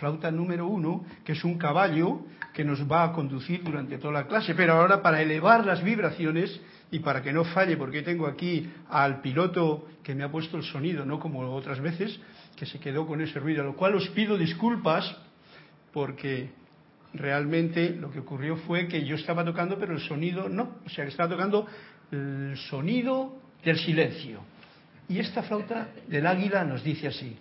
flauta número uno, que es un caballo que nos va a conducir durante toda la clase. Pero ahora para elevar las vibraciones y para que no falle, porque tengo aquí al piloto que me ha puesto el sonido, no como otras veces, que se quedó con ese ruido, a lo cual os pido disculpas porque realmente lo que ocurrió fue que yo estaba tocando, pero el sonido no, o sea estaba tocando el sonido del silencio. Y esta flauta del águila nos dice así.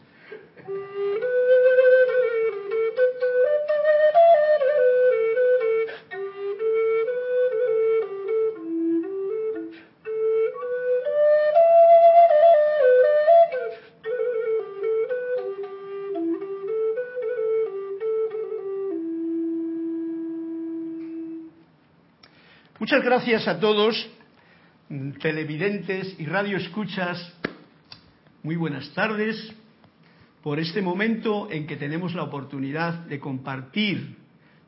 Muchas gracias a todos, televidentes y radioescuchas. Muy buenas tardes por este momento en que tenemos la oportunidad de compartir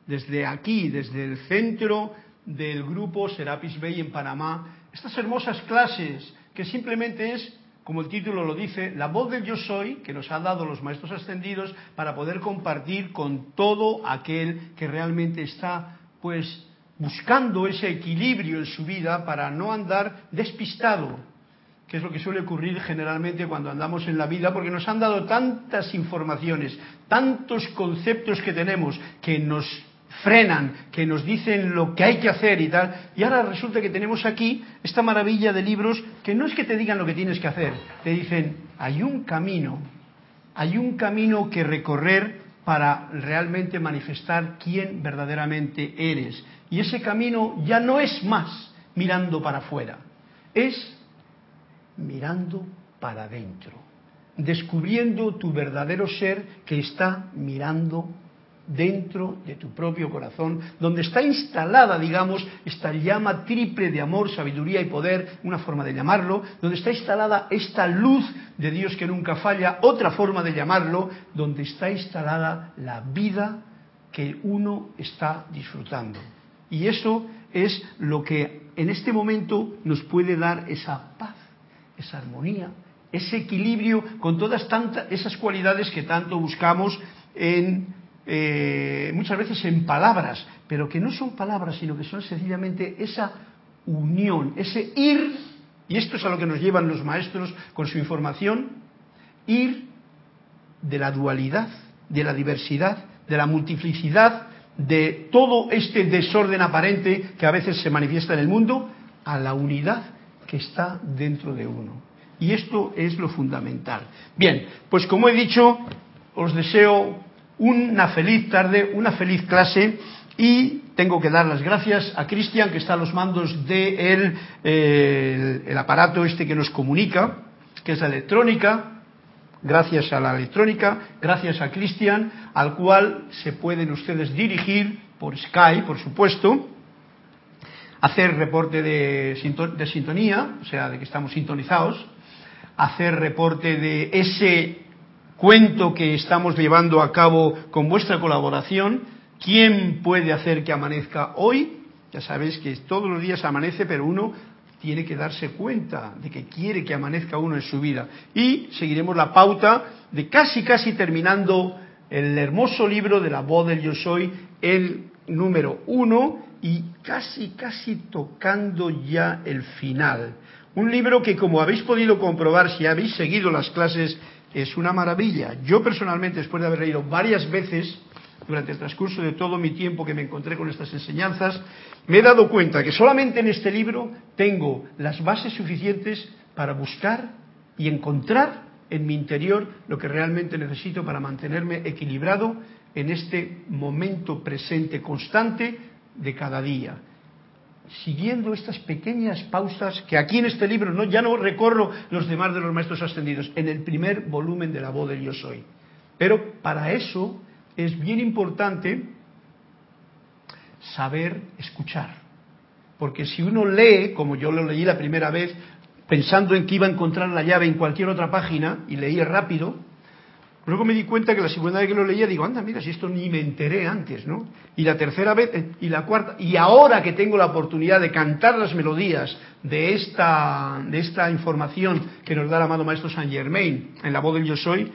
desde aquí, desde el centro del grupo Serapis Bay en Panamá, estas hermosas clases que simplemente es, como el título lo dice, la voz del yo soy que nos han dado los maestros ascendidos para poder compartir con todo aquel que realmente está pues buscando ese equilibrio en su vida para no andar despistado, que es lo que suele ocurrir generalmente cuando andamos en la vida, porque nos han dado tantas informaciones, tantos conceptos que tenemos que nos frenan, que nos dicen lo que hay que hacer y tal, y ahora resulta que tenemos aquí esta maravilla de libros que no es que te digan lo que tienes que hacer, te dicen, hay un camino, hay un camino que recorrer para realmente manifestar quién verdaderamente eres. Y ese camino ya no es más mirando para afuera, es mirando para adentro, descubriendo tu verdadero ser que está mirando dentro de tu propio corazón, donde está instalada, digamos, esta llama triple de amor, sabiduría y poder, una forma de llamarlo, donde está instalada esta luz de Dios que nunca falla, otra forma de llamarlo, donde está instalada la vida que uno está disfrutando. Y eso es lo que en este momento nos puede dar esa paz, esa armonía, ese equilibrio con todas tantas esas cualidades que tanto buscamos en eh, muchas veces en palabras, pero que no son palabras, sino que son sencillamente esa unión, ese ir, y esto es a lo que nos llevan los maestros con su información, ir de la dualidad, de la diversidad, de la multiplicidad, de todo este desorden aparente que a veces se manifiesta en el mundo, a la unidad que está dentro de uno. Y esto es lo fundamental. Bien, pues como he dicho, os deseo una feliz tarde, una feliz clase y tengo que dar las gracias a Cristian que está a los mandos de eh, el, aparato este que nos comunica, que es la electrónica, gracias a la electrónica, gracias a Cristian, al cual se pueden ustedes dirigir por Skype, por supuesto, hacer reporte de, de, sintonía, o sea, de que estamos sintonizados, hacer reporte de ese cuento que estamos llevando a cabo con vuestra colaboración. ¿Quién puede hacer que amanezca hoy? Ya sabéis que todos los días amanece, pero uno tiene que darse cuenta de que quiere que amanezca uno en su vida. Y seguiremos la pauta de casi, casi terminando el hermoso libro de la voz del yo soy, el número uno, y casi, casi tocando ya el final. Un libro que, como habéis podido comprobar si habéis seguido las clases es una maravilla. Yo personalmente, después de haber leído varias veces durante el transcurso de todo mi tiempo que me encontré con estas enseñanzas, me he dado cuenta que solamente en este libro tengo las bases suficientes para buscar y encontrar en mi interior lo que realmente necesito para mantenerme equilibrado en este momento presente constante de cada día. Siguiendo estas pequeñas pausas que aquí en este libro no ya no recorro los demás de los maestros ascendidos en el primer volumen de la voz del yo soy. Pero para eso es bien importante saber escuchar porque si uno lee como yo lo leí la primera vez pensando en que iba a encontrar la llave en cualquier otra página y leía rápido Luego me di cuenta que la segunda vez que lo leía digo, anda, mira, si esto ni me enteré antes, ¿no? Y la tercera vez, y la cuarta, y ahora que tengo la oportunidad de cantar las melodías de esta, de esta información que nos da el amado Maestro Saint Germain en la voz del Yo Soy,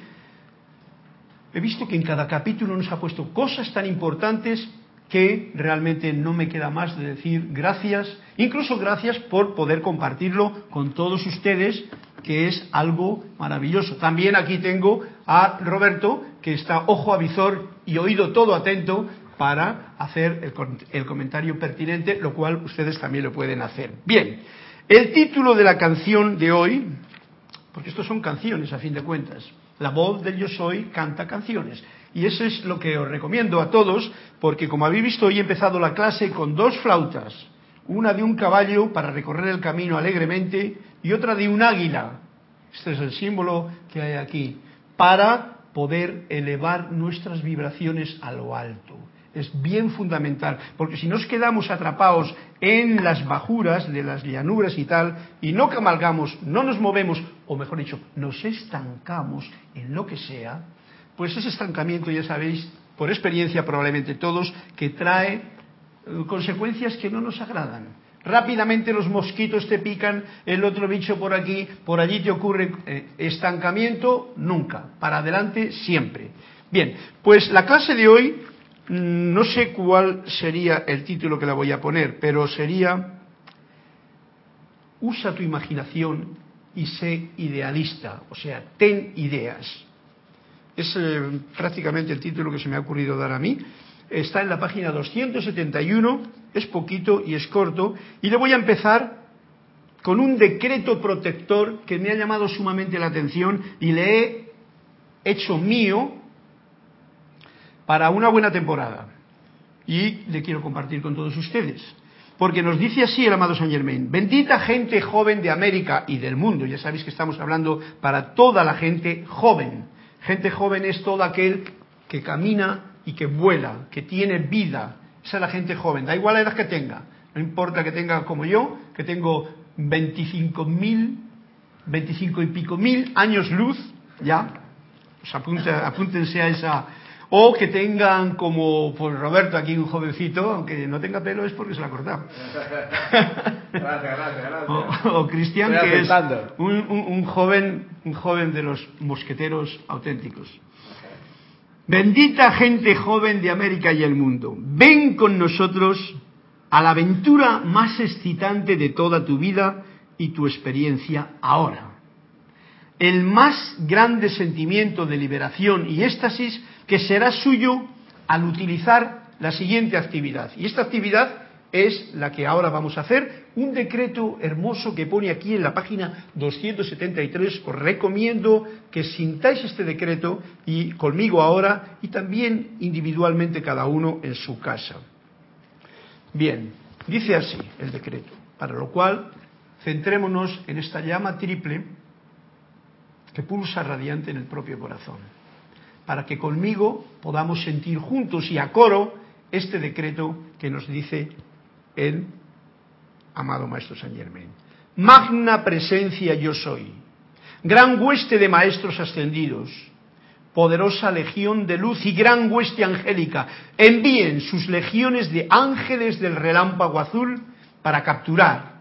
he visto que en cada capítulo nos ha puesto cosas tan importantes que realmente no me queda más de decir gracias, incluso gracias por poder compartirlo con todos ustedes, que es algo maravilloso. También aquí tengo a Roberto, que está ojo a visor y oído todo atento para hacer el, comentario pertinente, lo cual ustedes también lo pueden hacer. Bien, el título de la canción de hoy, porque estos son canciones a fin de cuentas, la voz del yo soy canta canciones. Y eso es lo que os recomiendo a todos, porque como habéis visto, hoy he empezado la clase con dos flautas, una de un caballo para recorrer el camino alegremente y otra de un águila. Este es el símbolo que hay aquí, para poder elevar nuestras vibraciones a lo alto. Es bien fundamental, porque si nos quedamos atrapados en las bajuras de las llanuras y tal, y no camalgamos, no nos movemos, o mejor dicho, nos estancamos en lo que sea, pues ese estancamiento, ya sabéis, por experiencia probablemente todos, que trae eh, consecuencias que no nos agradan. Rápidamente los mosquitos te pican, el otro bicho por aquí, por allí te ocurre eh, estancamiento, nunca, para adelante siempre. Bien, pues la clase de hoy, no sé cuál sería el título que la voy a poner, pero sería Usa tu imaginación y sé idealista, o sea, ten ideas. Es eh, prácticamente el título que se me ha ocurrido dar a mí. Está en la página 271, es poquito y es corto, y le voy a empezar con un decreto protector que me ha llamado sumamente la atención y le he hecho mío para una buena temporada. Y le quiero compartir con todos ustedes. Porque nos dice así el amado Saint Germain, bendita gente joven de América y del mundo, ya sabéis que estamos hablando para toda la gente joven, Gente joven es todo aquel que camina y que vuela, que tiene vida. Esa es la gente joven. Da igual la edad que tenga. No importa que tenga como yo, que tengo 25 mil, 25 y pico mil años luz, ya. Pues apúntense a esa, o que tengan como pues Roberto aquí un jovencito, aunque no tenga pelo es porque se la ha cortado. gracias, gracias, gracias. O, Cristian que es un, joven, un joven de los mosqueteros auténticos. Bendita gente joven de América y el mundo, ven con nosotros a la aventura más excitante de toda tu vida y tu experiencia ahora. El más grande sentimiento de liberación y éxtasis que será suyo al utilizar la siguiente actividad. Y esta actividad es la que ahora vamos a hacer, un decreto hermoso que pone aquí en la página 273. Os recomiendo que sintáis este decreto y conmigo ahora y también individualmente cada uno en su casa. Bien, dice así el decreto, para lo cual centrémonos en esta llama triple que pulsa radiante en el propio corazón para que conmigo podamos sentir juntos y a coro este decreto que nos dice el amado Maestro San Germain. Magna presencia yo soy, gran hueste de maestros ascendidos, poderosa legión de luz y gran hueste angélica, envíen sus legiones de ángeles del relámpago azul para capturar,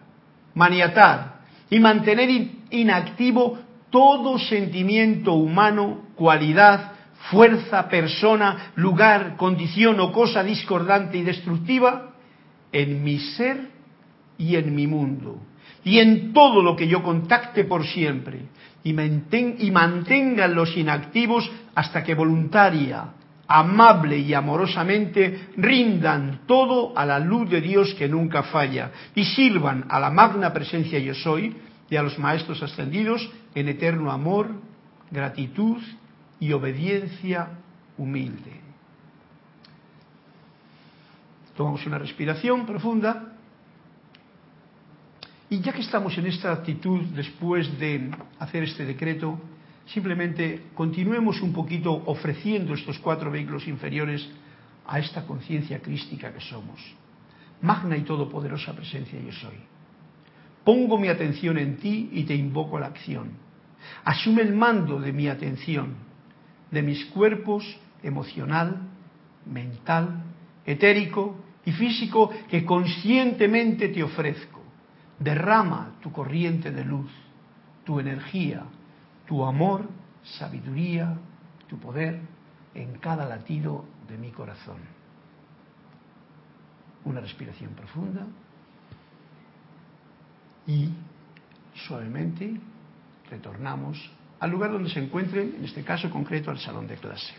maniatar y mantener inactivo todo sentimiento humano, cualidad, fuerza, persona, lugar, condición o cosa discordante y destructiva en mi ser y en mi mundo. Y en todo lo que yo contacte por siempre. Y, mantengan los inactivos hasta que voluntaria, amable y amorosamente rindan todo a la luz de Dios que nunca falla. Y sirvan a la magna presencia yo soy y a los maestros ascendidos en eterno amor, gratitud y obediencia humilde. Tomamos una respiración profunda y ya que estamos en esta actitud después de hacer este decreto, simplemente continuemos un poquito ofreciendo estos cuatro vehículos inferiores a esta conciencia crística que somos. Magna y todopoderosa presencia yo soy. Pongo mi atención en ti y te invoco a la acción. Asume el mando de mi atención de mis cuerpos emocional, mental, etérico y físico que conscientemente te ofrezco. Derrama tu corriente de luz, tu energía, tu amor, sabiduría, tu poder, en cada latido de mi corazón. Una respiración profunda y suavemente retornamos al lugar donde se encuentren, en este caso concreto al salón de clase.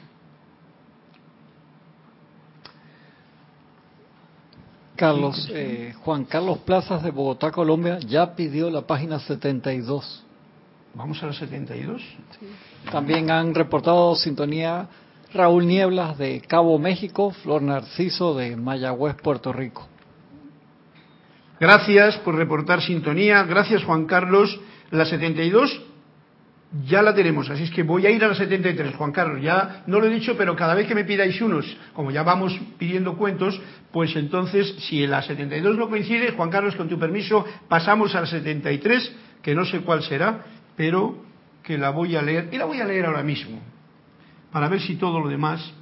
Carlos, eh, Juan Carlos Plazas de Bogotá, Colombia, ya pidió la página 72. ¿Vamos a la 72? También han reportado sintonía Raúl Nieblas de Cabo México, Flor Narciso de Mayagüez, Puerto Rico. Gracias por reportar sintonía. Gracias, Juan Carlos. La 72 ya la tenemos, así es que voy a ir a la 73, Juan Carlos. Ya no lo he dicho, pero cada vez que me pidáis unos, como ya vamos pidiendo cuentos, pues entonces, si la 72 no coincide, Juan Carlos, con tu permiso, pasamos a la 73, que no sé cuál será, pero que la voy a leer, y la voy a leer ahora mismo, para ver si todo lo demás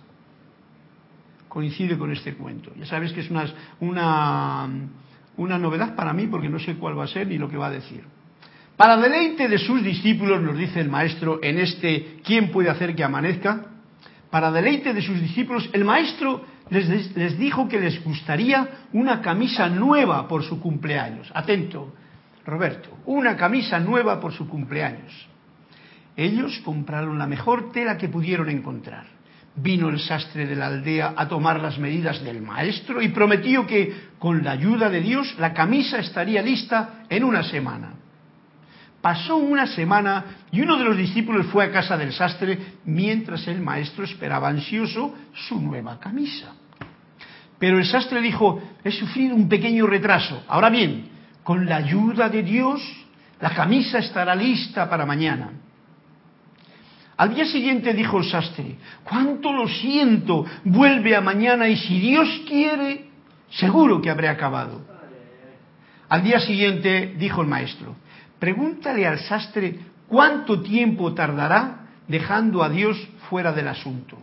coincide con este cuento. Ya sabes que es una, una, una novedad para mí, porque no sé cuál va a ser ni lo que va a decir. Para deleite de sus discípulos, nos dice el maestro en este ¿quién puede hacer que amanezca? Para deleite de sus discípulos, el maestro les, les dijo que les gustaría una camisa nueva por su cumpleaños. Atento, Roberto, una camisa nueva por su cumpleaños. Ellos compraron la mejor tela que pudieron encontrar. Vino el sastre de la aldea a tomar las medidas del maestro y prometió que, con la ayuda de Dios, la camisa estaría lista en una semana. Pasó una semana y uno de los discípulos fue a casa del sastre mientras el maestro esperaba ansioso su nueva camisa. Pero el sastre dijo, he sufrido un pequeño retraso. Ahora bien, con la ayuda de Dios, la camisa estará lista para mañana. Al día siguiente dijo el sastre, cuánto lo siento, vuelve a mañana y si Dios quiere, seguro que habré acabado. Al día siguiente dijo el maestro, Pregúntale al sastre cuánto tiempo tardará dejando a Dios fuera del asunto.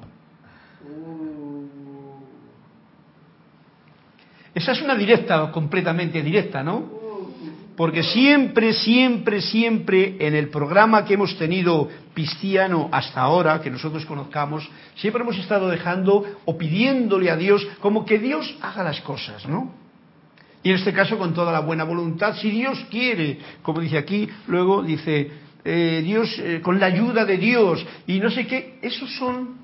Esa es una directa, completamente directa, ¿no? Porque siempre, siempre, siempre en el programa que hemos tenido cristiano hasta ahora, que nosotros conozcamos, siempre hemos estado dejando o pidiéndole a Dios como que Dios haga las cosas, ¿no? Y en este caso con toda la buena voluntad, si Dios quiere, como dice aquí, luego dice, eh, Dios, eh, con la ayuda de Dios, y no sé qué, esos son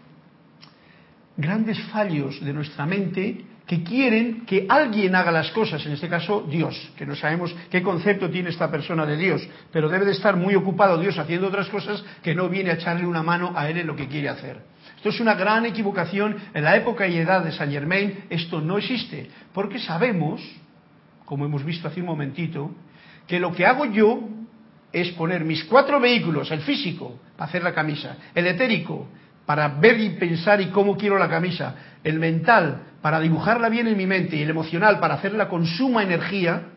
grandes fallos de nuestra mente que quieren que alguien haga las cosas, en este caso Dios, que no sabemos qué concepto tiene esta persona de Dios, pero debe de estar muy ocupado Dios haciendo otras cosas que no viene a echarle una mano a él en lo que quiere hacer. Esto es una gran equivocación. En la época y edad de Saint Germain esto no existe, porque sabemos como hemos visto hace un momentito, que lo que hago yo es poner mis cuatro vehículos, el físico, para hacer la camisa, el etérico, para ver y pensar y cómo quiero la camisa, el mental, para dibujarla bien en mi mente, y el emocional, para hacerla con suma energía,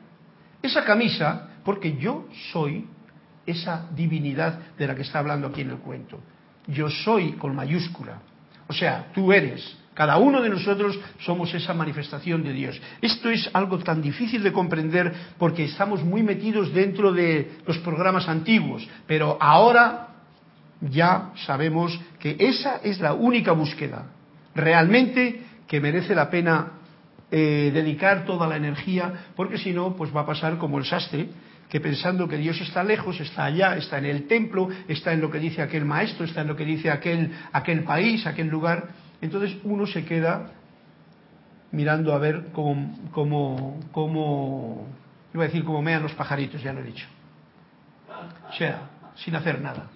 esa camisa, porque yo soy esa divinidad de la que está hablando aquí en el cuento. Yo soy con mayúscula. O sea, tú eres, cada uno de nosotros somos esa manifestación de Dios. Esto es algo tan difícil de comprender porque estamos muy metidos dentro de los programas antiguos, pero ahora ya sabemos que esa es la única búsqueda realmente que merece la pena eh, dedicar toda la energía, porque si no, pues va a pasar como el sastre, que pensando que Dios está lejos, está allá, está en el templo, está en lo que dice aquel maestro, está en lo que dice aquel, aquel país, aquel lugar, entonces uno se queda mirando a ver cómo, cómo, cómo, iba a decir cómo mean los pajaritos, ya lo he dicho. O sea, sin hacer nada.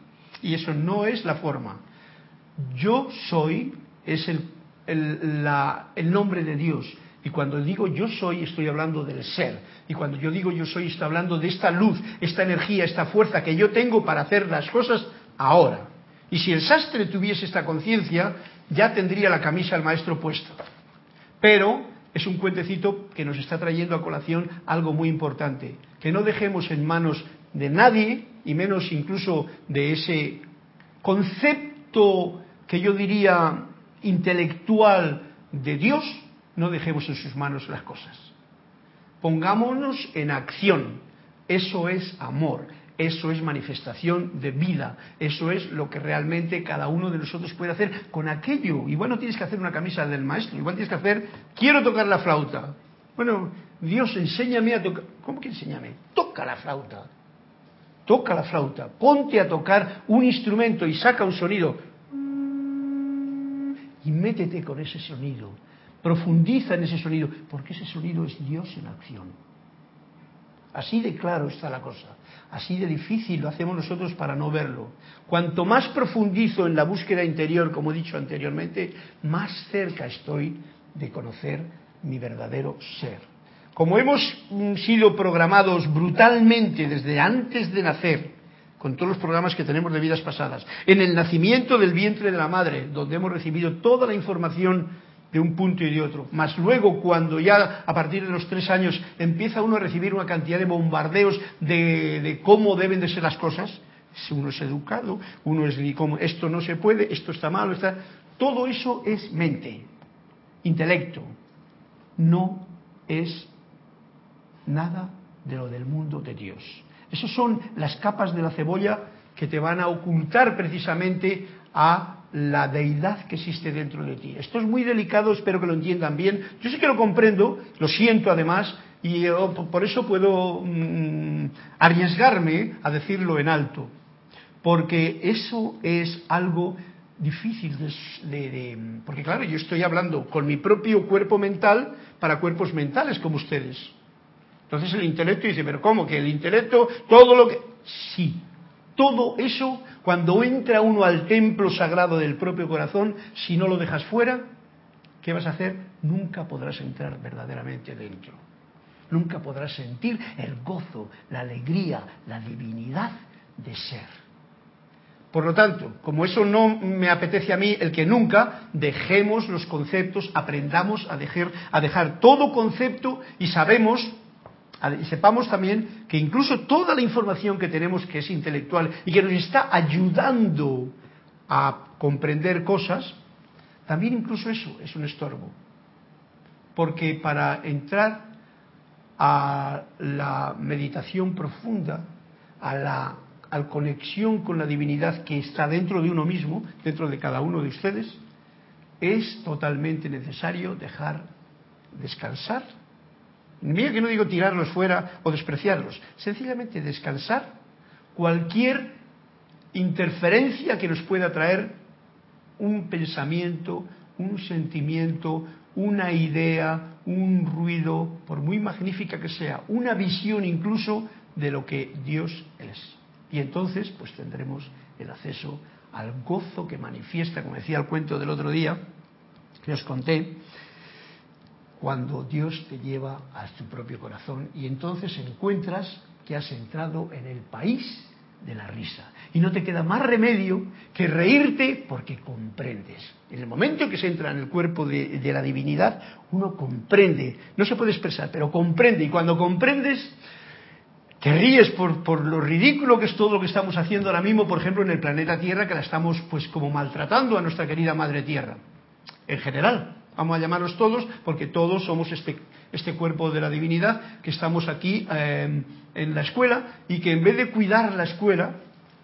Y eso no es la forma. Yo soy es el, el, nombre de Dios. Y cuando digo yo soy, estoy hablando del ser. Y cuando yo digo yo soy, estoy hablando de esta luz, esta energía, esta fuerza que yo tengo para hacer las cosas ahora. Y si el sastre tuviese esta conciencia, ya tendría la camisa el maestro puesto. Pero es un cuentecito que nos está trayendo a colación algo muy importante, que no dejemos en manos de nadie, y menos incluso de ese concepto que yo diría intelectual de Dios, no dejemos en sus manos las cosas. Pongámonos en acción. Eso es amor, Eso es manifestación de vida. Eso es lo que realmente cada uno de nosotros puede hacer con aquello. Igual no tienes que hacer una camisa del maestro, igual tienes que hacer, quiero tocar la flauta. Bueno, Dios, enséñame a tocar. ¿Cómo que enséñame? Toca la flauta. Toca la flauta. Ponte a tocar un instrumento y saca un sonido. Y métete con ese sonido. Profundiza en ese sonido, porque ese sonido es Dios en acción. Así de claro está la cosa. Así de difícil lo hacemos nosotros para no verlo. Cuanto más profundizo en la búsqueda interior, como he dicho anteriormente, más cerca estoy de conocer mi verdadero ser. Como hemos mm, sido programados brutalmente desde antes de nacer, con todos los programas que tenemos de vidas pasadas, en el nacimiento del vientre de la madre, donde hemos recibido toda la información de un punto y de otro. Más luego, cuando ya a partir de los tres años empieza uno a recibir una cantidad de bombardeos de, cómo deben de ser las cosas, si uno es educado, uno es como esto no se puede, esto está malo, está... todo eso es mente, intelecto, no es nada de lo del mundo de Dios. Esas son las capas de la cebolla que te van a ocultar precisamente a la deidad que existe dentro de ti. Esto es muy delicado, espero que lo entiendan bien. Yo sí que lo comprendo, lo siento además, y por eso puedo mm, arriesgarme a decirlo en alto, porque eso es algo difícil de, Porque claro, yo estoy hablando con mi propio cuerpo mental para cuerpos mentales como ustedes. Entonces el intelecto dice, pero ¿cómo? Que el intelecto, todo lo que... Sí, todo eso, cuando entra uno al templo sagrado del propio corazón, si no lo dejas fuera, ¿qué vas a hacer? Nunca podrás entrar verdaderamente dentro. Nunca podrás sentir el gozo, la alegría, la divinidad de ser. Por lo tanto, como eso no me apetece a mí, el que nunca dejemos los conceptos, aprendamos a dejar, a dejar todo concepto y sabemos sepamos también que incluso toda la información que tenemos que es intelectual y que nos está ayudando a comprender cosas, también incluso eso es un estorbo. Porque para entrar a la meditación profunda, a la conexión con la divinidad que está dentro de uno mismo, dentro de cada uno de ustedes, es totalmente necesario dejar descansar Mira que no digo tirarlos fuera o despreciarlos, sencillamente descansar cualquier interferencia que nos pueda traer un pensamiento, un sentimiento, una idea, un ruido, por muy magnífica que sea, una visión incluso de lo que Dios es. Y entonces pues tendremos el acceso al gozo que manifiesta, como decía el cuento del otro día, que os conté, cuando Dios te lleva a tu propio corazón y entonces encuentras que has entrado en el país de la risa. Y no te queda más remedio que reírte porque comprendes. En el momento en que se entra en el cuerpo de, la divinidad, uno comprende. No se puede expresar, pero comprende. Y cuando comprendes, te ríes por, por, lo ridículo que es todo lo que estamos haciendo ahora mismo, por ejemplo, en el planeta Tierra, que la estamos pues como maltratando a nuestra querida Madre Tierra. En general, vamos a llamarlos todos, porque todos somos este, este cuerpo de la divinidad que estamos aquí eh, en la escuela y que en vez de cuidar la escuela,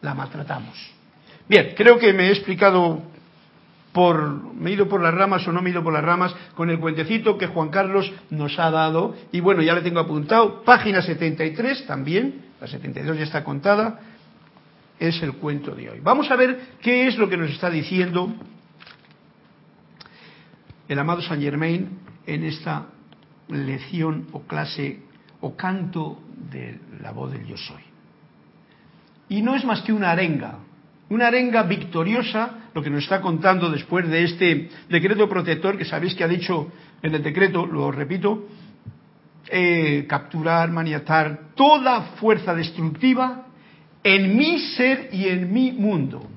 la maltratamos. Bien, creo que me he explicado por, me he ido por las ramas o no me he ido por las ramas con el cuentecito que Juan Carlos nos ha dado. Y bueno, ya le tengo apuntado, página 73 también, la 72 ya está contada, es el cuento de hoy. Vamos a ver qué es lo que nos está diciendo el amado Saint Germain en esta lección o clase o canto de la voz del yo soy. Y no es más que una arenga, una arenga victoriosa, lo que nos está contando después de este decreto protector que sabéis que ha dicho en el decreto, lo repito, eh, capturar, maniatar toda fuerza destructiva en mi ser y en mi mundo.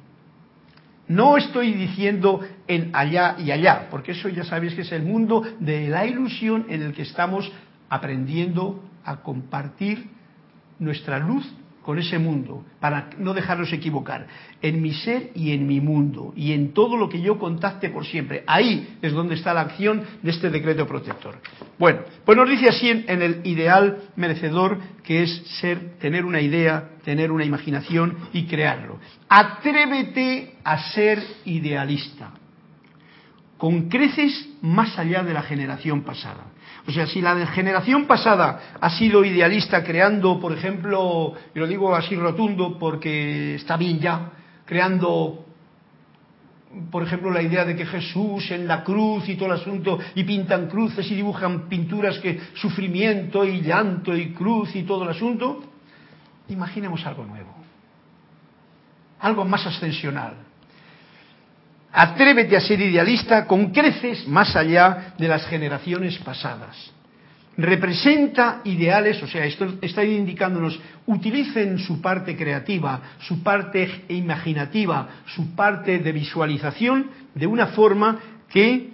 No estoy diciendo en allá y allá, porque eso ya sabéis que es el mundo de la ilusión en el que estamos aprendiendo a compartir nuestra luz con ese mundo, para no dejarnos equivocar, en mi ser y en mi mundo, y en todo lo que yo contacte por siempre. Ahí es donde está la acción de este decreto protector. Bueno, pues nos dice así en, el ideal merecedor, que es ser, tener una idea, tener una imaginación y crearlo. Atrévete a ser idealista, con creces más allá de la generación pasada. O sea, si la generación pasada ha sido idealista creando, por ejemplo, y lo digo así rotundo porque está bien ya, creando, por ejemplo, la idea de que Jesús en la cruz y todo el asunto, y pintan cruces y dibujan pinturas que sufrimiento y llanto y cruz y todo el asunto, imaginemos algo nuevo, algo más ascensional. Atrévete a ser idealista con creces más allá de las generaciones pasadas. Representa ideales, o sea, esto está indicándonos, utilicen su parte creativa, su parte imaginativa, su parte de visualización de una forma que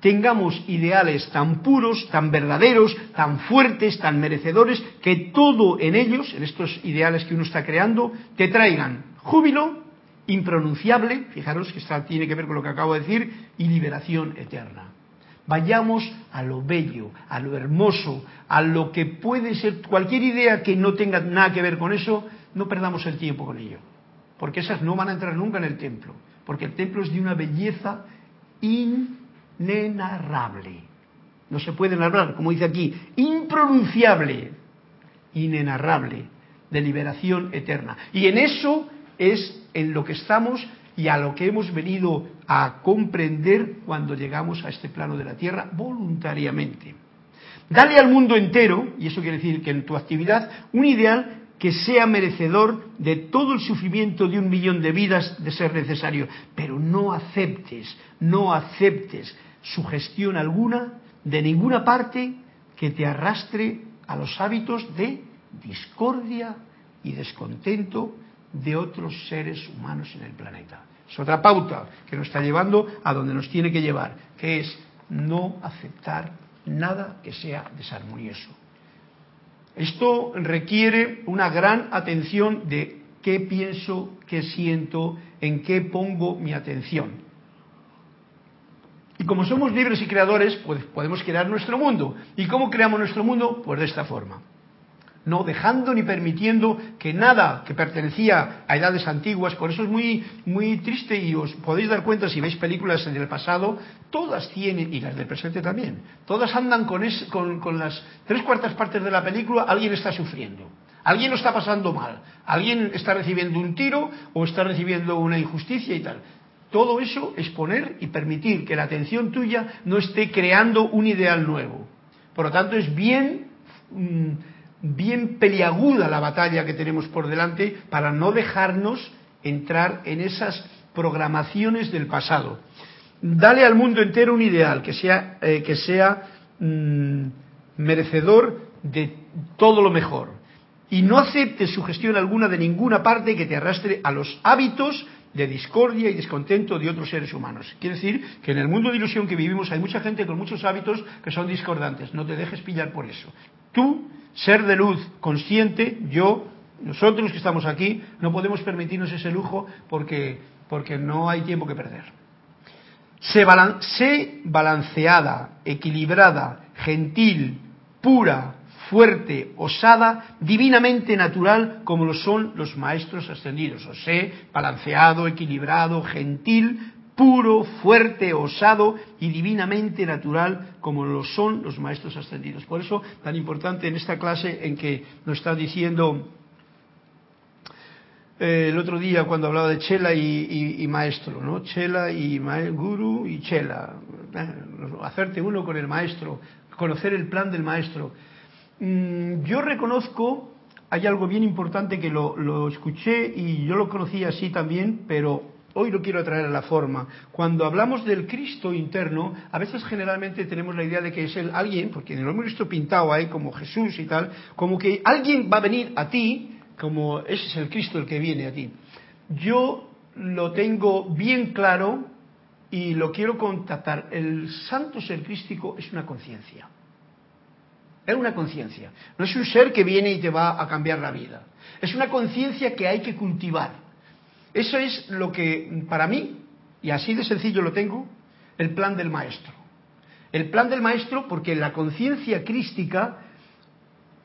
tengamos ideales tan puros, tan verdaderos, tan fuertes, tan merecedores, que todo en ellos, en estos ideales que uno está creando, te traigan júbilo, impronunciable, fijaros que esto tiene que ver con lo que acabo de decir, y liberación eterna. Vayamos a lo bello, a lo hermoso, a lo que puede ser cualquier idea que no tenga nada que ver con eso, no perdamos el tiempo con ello, porque esas no van a entrar nunca en el templo, porque el templo es de una belleza inenarrable. No se puede narrar, como dice aquí, impronunciable, inenarrable, de liberación eterna. Y en eso es en lo que estamos y a lo que hemos venido a comprender cuando llegamos a este plano de la Tierra voluntariamente. Dale al mundo entero, y eso quiere decir que en tu actividad, un ideal que sea merecedor de todo el sufrimiento de un millón de vidas de ser necesario, pero no aceptes, no aceptes sugestión alguna de ninguna parte que te arrastre a los hábitos de discordia y descontento de otros seres humanos en el planeta. Es otra pauta que nos está llevando a donde nos tiene que llevar, que es no aceptar nada que sea desarmonioso. Esto requiere una gran atención de qué pienso, qué siento, en qué pongo mi atención. Y como somos libres y creadores, pues podemos crear nuestro mundo. ¿Y cómo creamos nuestro mundo? Pues de esta forma no dejando ni permitiendo que nada que pertenecía a edades antiguas, por eso es muy, muy triste y os podéis dar cuenta si veis películas en el pasado, todas tienen, y las del presente también, todas andan con, con, las tres cuartas partes de la película, alguien está sufriendo. Alguien lo está pasando mal, alguien está recibiendo un tiro o está recibiendo una injusticia y tal. Todo eso es poner y permitir que la atención tuya no esté creando un ideal nuevo. Por lo tanto, es bien mm, bien peliaguda la batalla que tenemos por delante para no dejarnos entrar en esas programaciones del pasado. Dale al mundo entero un ideal que sea, eh, que sea mm, merecedor de todo lo mejor. Y no aceptes sugestión alguna de ninguna parte que te arrastre a los hábitos de discordia y descontento de otros seres humanos. Quiere decir que en el mundo de ilusión que vivimos hay mucha gente con muchos hábitos que son discordantes. No te dejes pillar por eso. Tú ser de luz consciente, yo, nosotros que estamos aquí, no podemos permitirnos ese lujo porque, porque no hay tiempo que perder. Sé, balanceada, equilibrada, gentil, pura, fuerte, osada, divinamente natural, como lo son los maestros ascendidos. O sé balanceado, equilibrado, gentil, puro, fuerte, osado y divinamente natural como lo son los maestros ascendidos. Por eso tan importante en esta clase en que nos está diciendo eh, el otro día cuando hablaba de Chela y, maestro, ¿no? Chela y guru y Chela. Eh, hacerte uno con el maestro, conocer el plan del maestro. Mm, yo reconozco, hay algo bien importante que lo, lo escuché y yo lo conocía así también, pero Hoy lo quiero traer a la forma. Cuando hablamos del Cristo interno, a veces generalmente tenemos la idea de que es el alguien, porque lo hemos visto pintado ahí como Jesús y tal, como que alguien va a venir a ti, como ese es el Cristo el que viene a ti. Yo lo tengo bien claro y lo quiero contactar. El santo ser crístico es una conciencia. es una conciencia. No es un ser que viene y te va a cambiar la vida. Es una conciencia que hay que cultivar. Eso es lo que, para mí, y así de sencillo lo tengo, el plan del maestro. El plan del maestro, porque la conciencia crística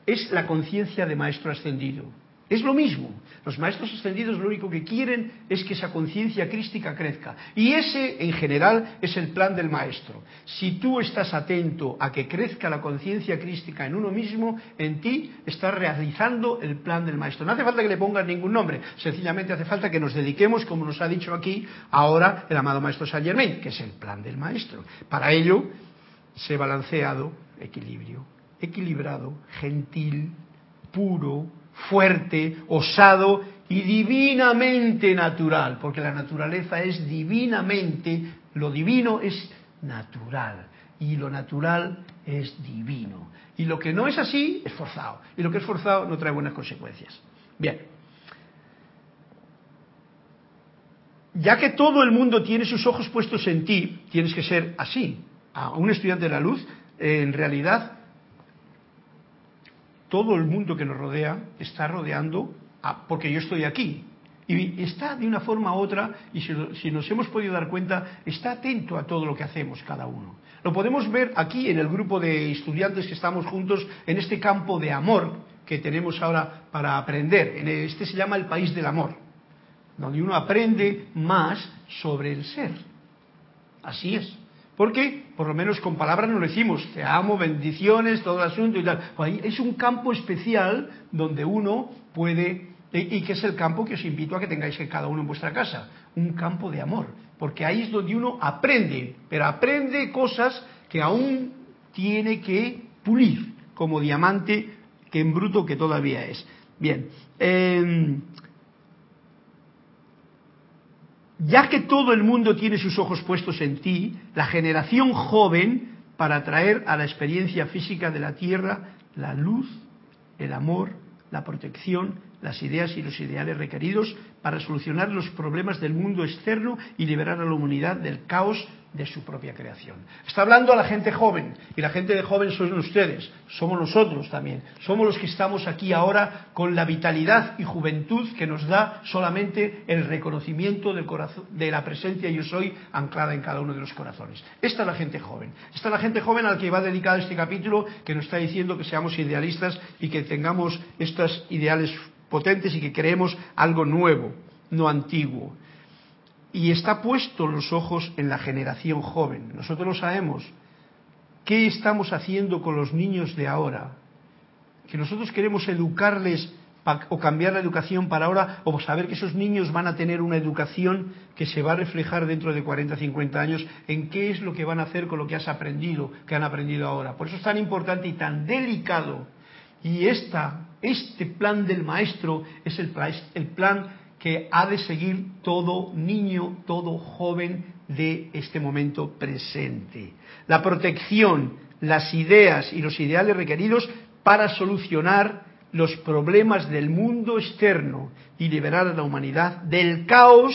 es la conciencia de maestro ascendido. Es lo mismo. Los maestros ascendidos lo único que quieren es que esa conciencia crística crezca. Y ese, en general, es el plan del maestro. Si tú estás atento a que crezca la conciencia crística en uno mismo, en ti estás realizando el plan del maestro. No hace falta que le pongas ningún nombre. Sencillamente hace falta que nos dediquemos, como nos ha dicho aquí ahora el amado maestro Saint Germain, que es el plan del maestro. Para ello, se balanceado, equilibrio, equilibrado, gentil, puro, fuerte, osado y divinamente natural, porque la naturaleza es divinamente, lo divino es natural y lo natural es divino. Y lo que no es así es forzado, y lo que es forzado no trae buenas consecuencias. Bien. Ya que todo el mundo tiene sus ojos puestos en ti, tienes que ser así. A un estudiante de la luz, en realidad, todo el mundo que nos rodea está rodeando porque yo estoy aquí. Y está de una forma u otra, y si, nos hemos podido dar cuenta, está atento a todo lo que hacemos cada uno. Lo podemos ver aquí en el grupo de estudiantes que estamos juntos en este campo de amor que tenemos ahora para aprender. Este se llama el país del amor, donde uno aprende más sobre el ser. Así es. Porque, por lo menos con palabras no lo decimos, te amo, bendiciones, todo el asunto y tal. Pues es un campo especial donde uno puede, y que es el campo que os invito a que tengáis que cada uno en vuestra casa, un campo de amor. Porque ahí es donde uno aprende, pero aprende cosas que aún tiene que pulir, como diamante que en bruto que todavía es. Bien, eh, ya que todo el mundo tiene sus ojos puestos en ti, la generación joven, para traer a la experiencia física de la Tierra la luz, el amor, la protección, las ideas y los ideales requeridos para solucionar los problemas del mundo externo y liberar a la humanidad del caos de su propia creación. Está hablando a la gente joven, y la gente de joven son ustedes, somos nosotros también, somos los que estamos aquí ahora con la vitalidad y juventud que nos da solamente el reconocimiento del corazón, de la presencia yo soy anclada en cada uno de los corazones. Esta es la gente joven, esta es la gente joven al que va dedicado este capítulo que nos está diciendo que seamos idealistas y que tengamos estos ideales potentes y que creemos algo nuevo, no antiguo y está puesto los ojos en la generación joven. Nosotros lo sabemos. ¿Qué estamos haciendo con los niños de ahora? Que nosotros queremos educarles o cambiar la educación para ahora o saber que esos niños van a tener una educación que se va a reflejar dentro de 40, 50 años en qué es lo que van a hacer con lo que has aprendido, que han aprendido ahora. Por eso es tan importante y tan delicado. Y esta, este plan del maestro es el, el plan que ha de seguir todo niño, todo joven de este momento presente. La protección, las ideas y los ideales requeridos para solucionar los problemas del mundo externo y liberar a la humanidad del caos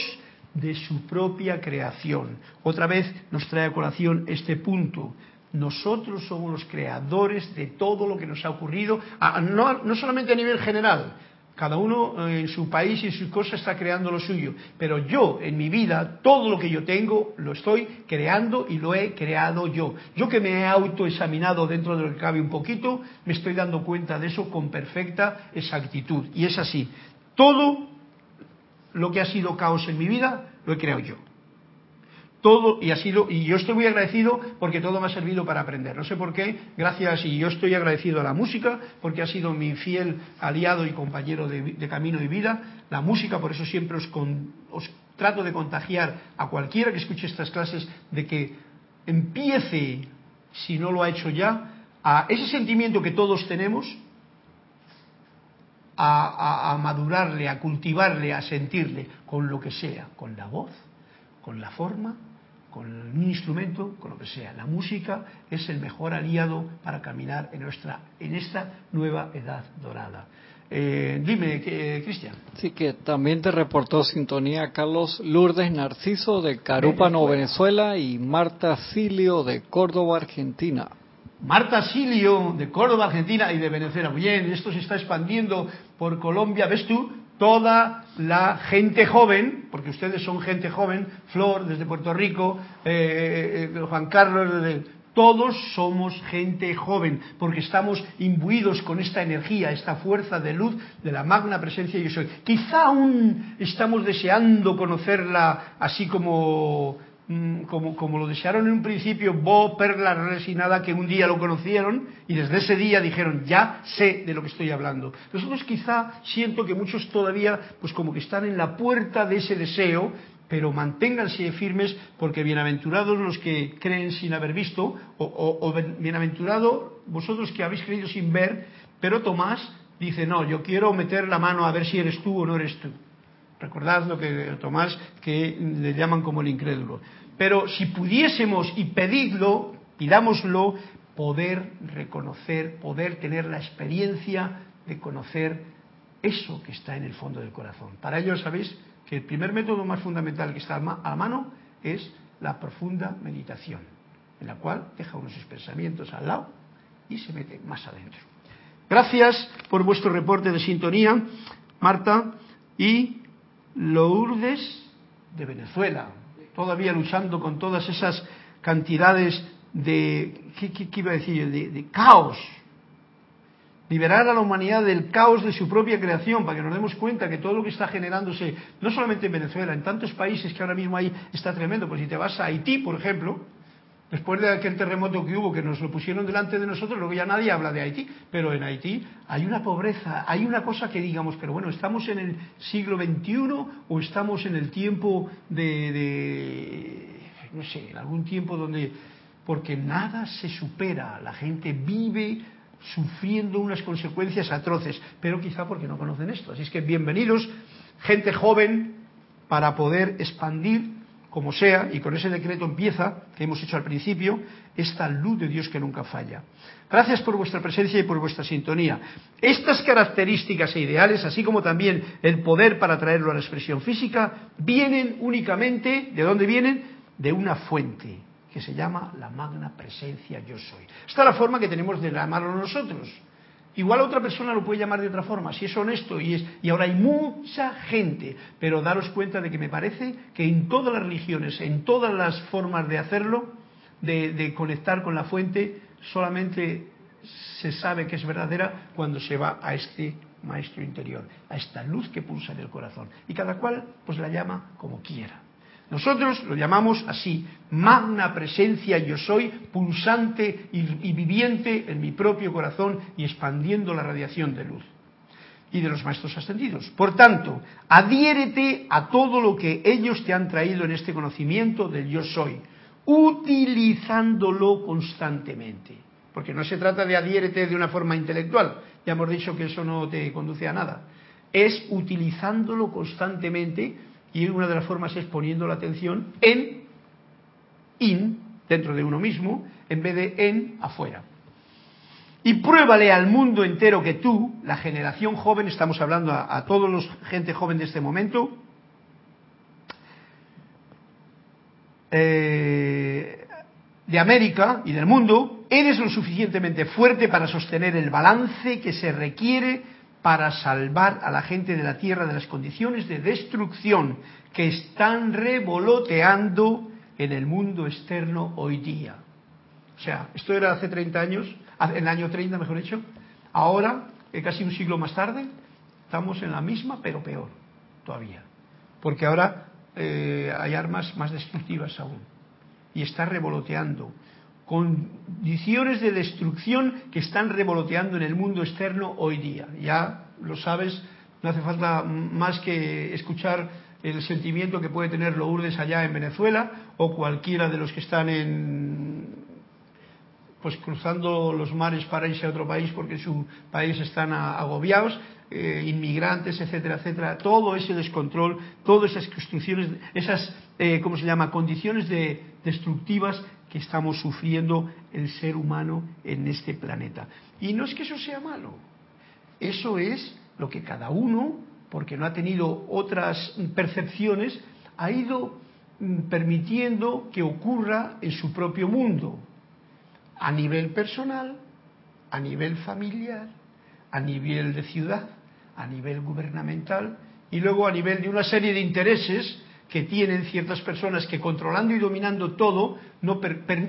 de su propia creación. Otra vez nos trae a colación este punto. Nosotros somos los creadores de todo lo que nos ha ocurrido, no, no solamente a nivel general, cada uno eh, en su país y en sus cosas está creando lo suyo. Pero yo, en mi vida, todo lo que yo tengo, lo estoy creando y lo he creado yo. Yo que me he autoexaminado dentro de lo que cabe un poquito, me estoy dando cuenta de eso con perfecta exactitud. Y es así. Todo lo que ha sido caos en mi vida, lo he creado yo todo y ha sido y yo estoy muy agradecido porque todo me ha servido para aprender. No sé por qué gracias y yo estoy agradecido a la música porque ha sido mi fiel aliado y compañero de, camino y vida. La música por eso siempre os, os trato de contagiar a cualquiera que escuche estas clases de que empiece si no lo ha hecho ya a ese sentimiento que todos tenemos a madurarle, a cultivarle, a sentirle, con lo que sea, con la voz, con la forma, con un instrumento, con lo que sea. La música es el mejor aliado para caminar en, nuestra, en esta nueva edad dorada. Eh, dime, eh, Cristian. Sí, que también te reportó sintonía Carlos Lourdes Narciso de Carúpano, Venezuela, y Marta Cilio de Córdoba, Argentina. Marta Silio, de Córdoba, Argentina, y de Venezuela. Bien, esto se está expandiendo por Colombia. ¿Ves tú? Toda la gente joven, porque ustedes son gente joven, Flor desde Puerto Rico, eh, eh, Juan Carlos todos somos gente joven, porque estamos imbuidos con esta energía, esta fuerza de luz de la magna presencia yo soy. Quizá aún estamos deseando conocerla así como, como, como lo desearon en un principio Bo, Perla, Resinada, que un día lo conocieron y desde ese día dijeron, ya sé de lo que estoy hablando. Nosotros quizá siento que muchos todavía, pues como que están en la puerta de ese deseo, pero manténganse firmes porque bienaventurados los que creen sin haber visto, o, bienaventurados vosotros que habéis creído sin ver, pero Tomás dice, no, yo quiero meter la mano a ver si eres tú o no eres tú. Recordad lo que Tomás, que le llaman como el incrédulo. Pero si pudiésemos y pedidlo, pidámoslo, poder reconocer, poder tener la experiencia de conocer eso que está en el fondo del corazón. Para ello, ¿sabéis? que el primer método más fundamental que está a mano es la profunda meditación, en la cual deja unos pensamientos al lado y se mete más adentro. Gracias por vuestro reporte de sintonía, Marta y Lourdes de Venezuela, todavía luchando con todas esas cantidades de, ¿qué, iba a decir? de caos liberar a la humanidad del caos de su propia creación, para que nos demos cuenta que todo lo que está generándose, no solamente en Venezuela, en tantos países que ahora mismo hay, está tremendo. Pues si te vas a Haití, por ejemplo, después de aquel terremoto que hubo, que nos lo pusieron delante de nosotros, luego ya nadie habla de Haití, pero en Haití hay una pobreza, hay una cosa que digamos, pero bueno, ¿estamos en el siglo XXI o estamos en el tiempo de, de no sé, en algún tiempo donde, porque nada se supera, la gente vive sufriendo unas consecuencias atroces, pero quizá porque no conocen esto. Así es que bienvenidos, gente joven, para poder expandir, como sea, y con ese decreto empieza, que hemos hecho al principio, esta luz de Dios que nunca falla. Gracias por vuestra presencia y por vuestra sintonía. Estas características e ideales, así como también el poder para traerlo a la expresión física, vienen únicamente, ¿de dónde vienen? De una fuente, que se llama la magna presencia yo soy. Esta es la forma que tenemos de llamarlo nosotros. Igual otra persona lo puede llamar de otra forma, si es honesto y es y ahora hay mucha gente, pero daros cuenta de que me parece que en todas las religiones, en todas las formas de hacerlo, de, de conectar con la fuente, solamente se sabe que es verdadera cuando se va a este maestro interior, a esta luz que pulsa en el corazón. Y cada cual pues la llama como quiera. Nosotros lo llamamos así, magna presencia yo soy, pulsante y, viviente en mi propio corazón y expandiendo la radiación de luz y de los maestros ascendidos. Por tanto, adhiérete a todo lo que ellos te han traído en este conocimiento del yo soy, utilizándolo constantemente. Porque no se trata de adhiérete de una forma intelectual, ya hemos dicho que eso no te conduce a nada. Es utilizándolo constantemente y una de las formas es poniendo la atención en, in, dentro de uno mismo, en vez de en, afuera. Y pruébale al mundo entero que tú, la generación joven, estamos hablando a, todos los gente joven de este momento, eh, de América y del mundo, eres lo suficientemente fuerte para sostener el balance que se requiere para salvar a la gente de la tierra de las condiciones de destrucción que están revoloteando en el mundo externo hoy día. O sea, esto era hace 30 años, en el año 30 mejor dicho, ahora, eh, casi un siglo más tarde, estamos en la misma pero peor todavía. Porque ahora eh, hay armas más destructivas aún. Y está revoloteando condiciones de destrucción que están revoloteando en el mundo externo hoy día. Ya lo sabes, no hace falta más que escuchar el sentimiento que puede tener Lourdes allá en Venezuela o cualquiera de los que están en pues cruzando los mares para irse a otro país porque en su país están agobiados, eh, inmigrantes, etcétera, etcétera, todo ese descontrol, todas esas construcciones, esas, eh, ¿cómo se llama?, condiciones de, destructivas que estamos sufriendo el ser humano en este planeta. Y no es que eso sea malo, eso es lo que cada uno, porque no ha tenido otras percepciones, ha ido mm, permitiendo que ocurra en su propio mundo. a nivel personal, a nivel familiar, a nivel de ciudad, a nivel gubernamental y luego a nivel de una serie de intereses que tienen ciertas personas que controlando y dominando todo no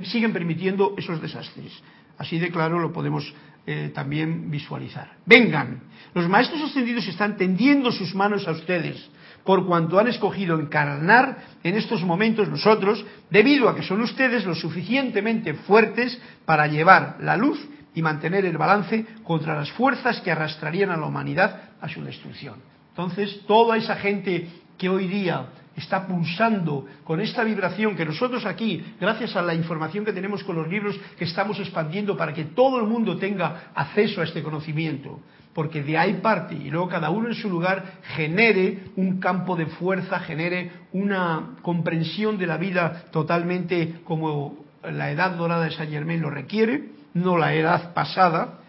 siguen permitiendo esos desastres. Así de claro lo podemos eh, también visualizar. Vengan, los maestros ascendidos están tendiendo sus manos a ustedes por cuanto han escogido encarnar en estos momentos nosotros, debido a que son ustedes lo suficientemente fuertes para llevar la luz y mantener el balance contra las fuerzas que arrastrarían a la humanidad a su destrucción. Entonces, toda esa gente que hoy día está pulsando con esta vibración que nosotros aquí, gracias a la información que tenemos con los libros que estamos expandiendo para que todo el mundo tenga acceso a este conocimiento, porque de ahí parte y luego cada uno en su lugar genere un campo de fuerza, genere una comprensión de la vida totalmente como la edad dorada de Saint Germain lo requiere, no la edad pasada,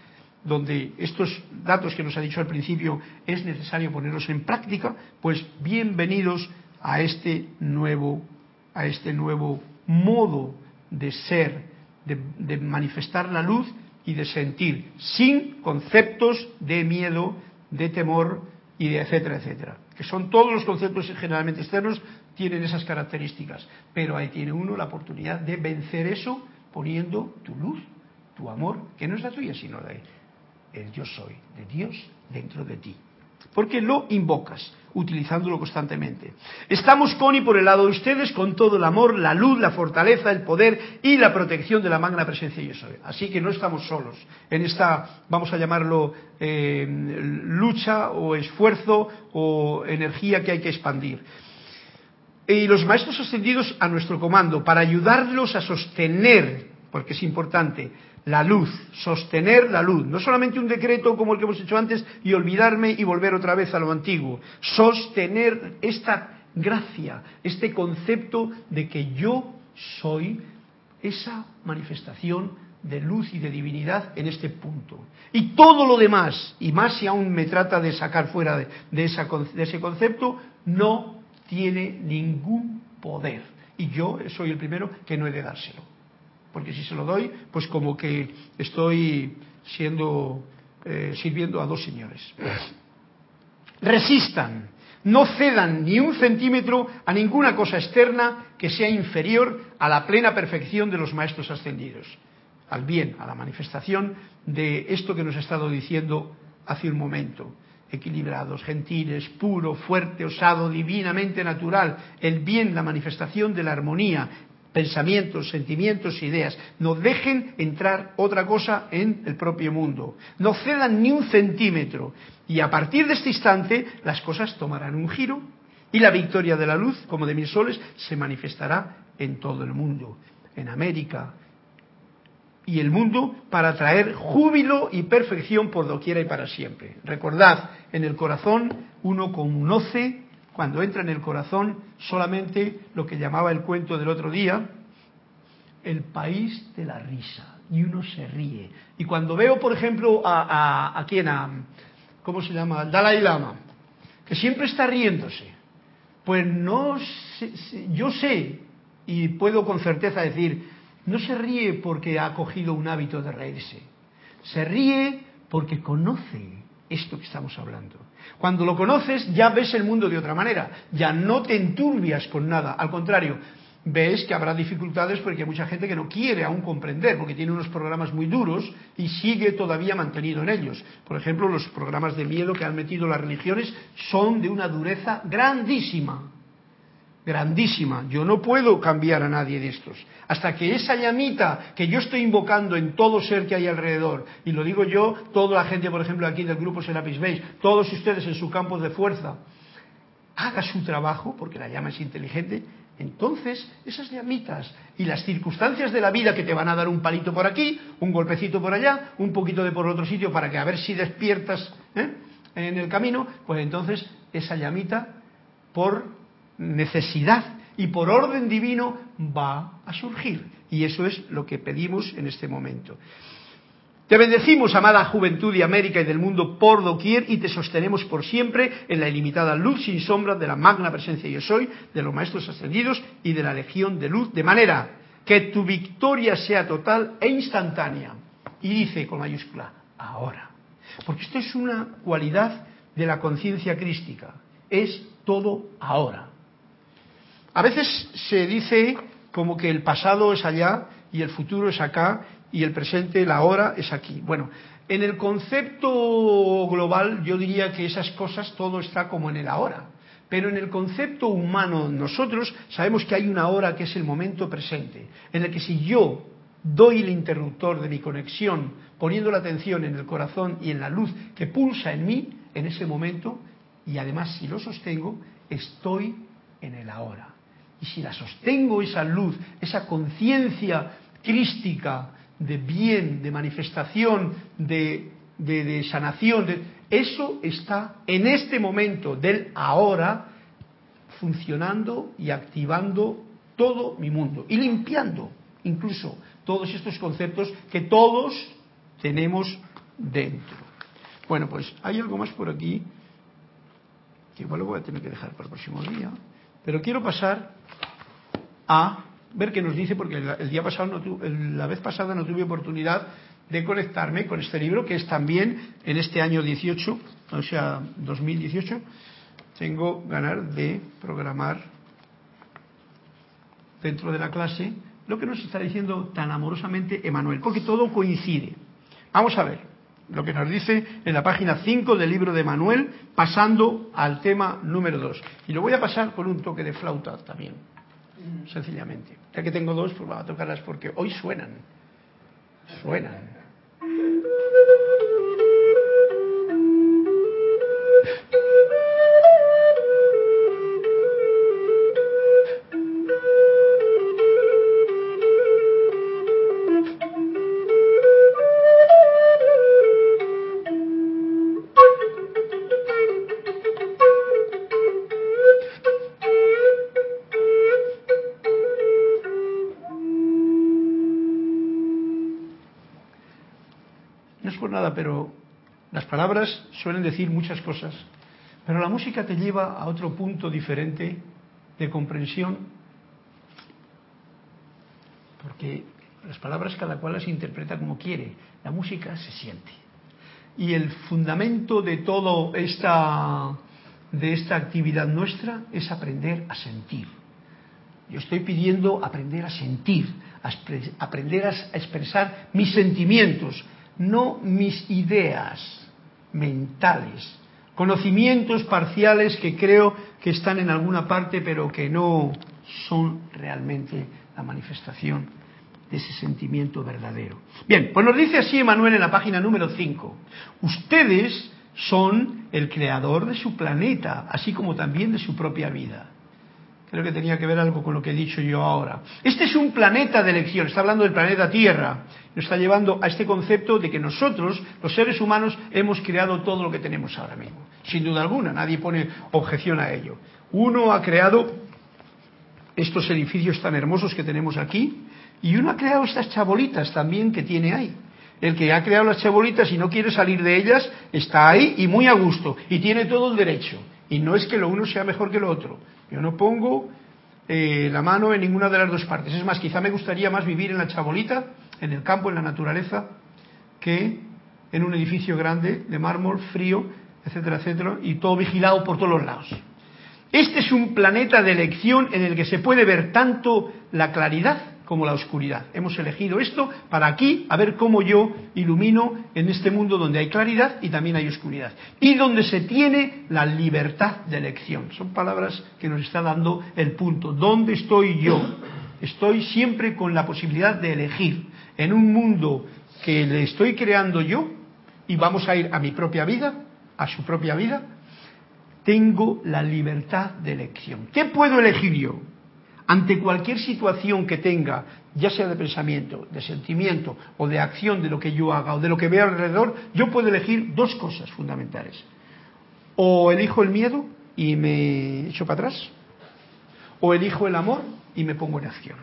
donde estos datos que nos ha dicho al principio es necesario ponerlos en práctica, pues bienvenidos a este nuevo, a este nuevo modo de ser, de, manifestar la luz y de sentir, sin conceptos de miedo, de temor y de etcétera, etcétera. Que son todos los conceptos generalmente externos, tienen esas características. Pero ahí tiene uno la oportunidad de vencer eso poniendo tu luz, tu amor, que no es la tuya, sino de el yo soy, de Dios dentro de ti. Porque lo invocas utilizándolo constantemente. Estamos con y por el lado de ustedes con todo el amor, la luz, la fortaleza, el poder y la protección de la magna presencia yo soy. Así que no estamos solos en esta, vamos a llamarlo, eh, lucha o esfuerzo o energía que hay que expandir. Y los maestros ascendidos a nuestro comando para ayudarlos a sostener, porque es importante, la luz, sostener la luz, no solamente un decreto como el que hemos hecho antes y olvidarme y volver otra vez a lo antiguo, sostener esta gracia, este concepto de que yo soy esa manifestación de luz y de divinidad en este punto. Y todo lo demás, y más si aún me trata de sacar fuera de, de ese concepto, no tiene ningún poder. Y yo soy el primero que no he de dárselo porque si se lo doy, pues como que estoy siendo eh, sirviendo a dos señores. Resistan, no cedan ni un centímetro a ninguna cosa externa que sea inferior a la plena perfección de los maestros ascendidos, al bien, a la manifestación de esto que nos ha estado diciendo hace un momento. Equilibrados, gentiles, puro, fuerte, osado, divinamente natural, el bien, la manifestación de la armonía, pensamientos, sentimientos, ideas. No dejen entrar otra cosa en el propio mundo. No cedan ni un centímetro. Y a partir de este instante las cosas tomarán un giro y la victoria de la luz, como de mil soles, se manifestará en todo el mundo, en América y el mundo, para traer júbilo y perfección por doquiera y para siempre. Recordad, en el corazón uno conoce cuando entra en el corazón solamente lo que llamaba el cuento del otro día, el país de la risa. Y uno se ríe. Y cuando veo, por ejemplo, a, a, quién, a, ¿cómo se llama? Dalai Lama, que siempre está riéndose. Pues no, yo sé y puedo con certeza decir, no se ríe porque ha cogido un hábito de reírse. Se ríe porque conoce esto que estamos hablando. Cuando lo conoces ya ves el mundo de otra manera, ya no te enturbias con nada, al contrario, ves que habrá dificultades porque hay mucha gente que no quiere aún comprender, porque tiene unos programas muy duros y sigue todavía mantenido en ellos. Por ejemplo, los programas de miedo que han metido las religiones son de una dureza grandísima grandísima. Yo no puedo cambiar a nadie de estos. Hasta que esa llamita que yo estoy invocando en todo ser que hay alrededor, y lo digo yo, toda la gente, por ejemplo, aquí del grupo Serapis Base, todos ustedes en su campo de fuerza, haga su trabajo, porque la llama es inteligente, entonces esas llamitas y las circunstancias de la vida que te van a dar un palito por aquí, un golpecito por allá, un poquito de por otro sitio para que a ver si despiertas ¿eh? en el camino, pues entonces esa llamita por necesidad y por orden divino va a surgir. Y eso es lo que pedimos en este momento. Te bendecimos, amada juventud de América y del mundo por doquier, y te sostenemos por siempre en la ilimitada luz sin sombra de la magna presencia yo soy, de los maestros ascendidos y de la legión de luz, de manera que tu victoria sea total e instantánea. Y dice con mayúscula, ahora. Porque esto es una cualidad de la conciencia crística, es todo ahora. A veces se dice como que el pasado es allá y el futuro es acá y el presente, la hora es aquí. Bueno, en el concepto global yo diría que esas cosas todo está como en el ahora. Pero en el concepto humano nosotros sabemos que hay una hora que es el momento presente, en el que si yo doy el interruptor de mi conexión, poniendo la atención en el corazón y en la luz que pulsa en mí, en ese momento, y además si lo sostengo, estoy en el ahora. Y si la sostengo esa luz, esa conciencia crística de bien, de manifestación, de, de, sanación, eso está en este momento del ahora funcionando y activando todo mi mundo y limpiando incluso todos estos conceptos que todos tenemos dentro. Bueno, pues hay algo más por aquí que igual lo voy a tener que dejar para el próximo día, pero quiero pasar a ver qué nos dice, porque el, día pasado, no la vez pasada no tuve oportunidad de conectarme con este libro, que es también en este año 18, o sea, 2018, tengo ganas de programar dentro de la clase lo que nos está diciendo tan amorosamente Emanuel, porque todo coincide. Vamos a ver lo que nos dice en la página 5 del libro de Manuel, pasando al tema número 2. Y lo voy a pasar con un toque de flauta también sencillamente. Ya que tengo dos, pues voy a tocarlas porque hoy suenan. Suenan. Pero las palabras suelen decir muchas cosas, pero la música te lleva a otro punto diferente de comprensión, porque las palabras cada cual las interpreta como quiere, la música se siente. Y el fundamento de todo esta de esta actividad nuestra es aprender a sentir. Yo estoy pidiendo aprender a sentir, aprender a expresar mis sentimientos, no mis ideas mentales, conocimientos parciales que creo que están en alguna parte pero que no son realmente la manifestación de ese sentimiento verdadero. Bien, pues nos dice así Emanuel en la página número 5, ustedes son el creador de su planeta, así como también de su propia vida. Creo que tenía que ver algo con lo que he dicho yo ahora. Este es un planeta de elección, está hablando del planeta Tierra. Nos está llevando a este concepto de que nosotros, los seres humanos, hemos creado todo lo que tenemos ahora mismo. Sin duda alguna, nadie pone objeción a ello. Uno ha creado estos edificios tan hermosos que tenemos aquí y uno ha creado estas chabolitas también que tiene ahí. El que ha creado las chabolitas y no quiere salir de ellas está ahí y muy a gusto y tiene todo el derecho. Y no es que lo uno sea mejor que lo otro. Yo no pongo eh, la mano en ninguna de las dos partes. Es más, quizá me gustaría más vivir en la chabolita, en el campo, en la naturaleza, que en un edificio grande de mármol, frío, etcétera, etcétera, y todo vigilado por todos los lados. Este es un planeta de elección en el que se puede ver tanto la claridad como la oscuridad. Hemos elegido esto para aquí, a ver cómo yo ilumino en este mundo donde hay claridad y también hay oscuridad. Y donde se tiene la libertad de elección. Son palabras que nos está dando el punto. ¿Dónde estoy yo? Estoy siempre con la posibilidad de elegir en un mundo que le estoy creando yo y vamos a ir a mi propia vida, a su propia vida. Tengo la libertad de elección. ¿Qué puedo elegir yo? Ante cualquier situación que tenga, ya sea de pensamiento, de sentimiento o de acción de lo que yo haga o de lo que veo alrededor, yo puedo elegir dos cosas fundamentales. O elijo el miedo y me echo para atrás, o elijo el amor y me pongo en acción.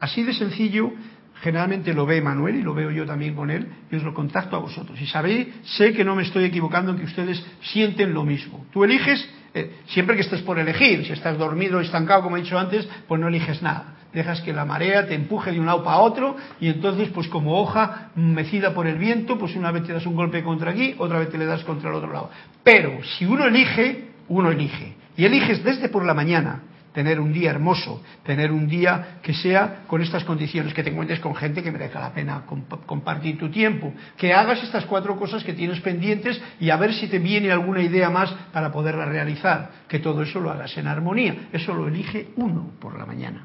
Así de sencillo, generalmente lo ve Manuel y lo veo yo también con él, y os lo contacto a vosotros. Y sabéis, sé que no me estoy equivocando en que ustedes sienten lo mismo. Tú eliges Eh, siempre que estés por elegir, si estás dormido, estancado, como he dicho antes, pues no eliges nada. Dejas que la marea te empuje de un lado para otro y entonces, pues como hoja mecida por el viento, pues una vez te das un golpe contra aquí, otra vez te le das contra el otro lado. Pero si uno elige, uno elige. Y eliges desde por la mañana tener un día hermoso, tener un día que sea con estas condiciones, que te encuentres con gente que merezca la pena compartir tu tiempo, que hagas estas cuatro cosas que tienes pendientes y a ver si te viene alguna idea más para poderla realizar, que todo eso lo hagas en armonía, eso lo elige uno por la mañana.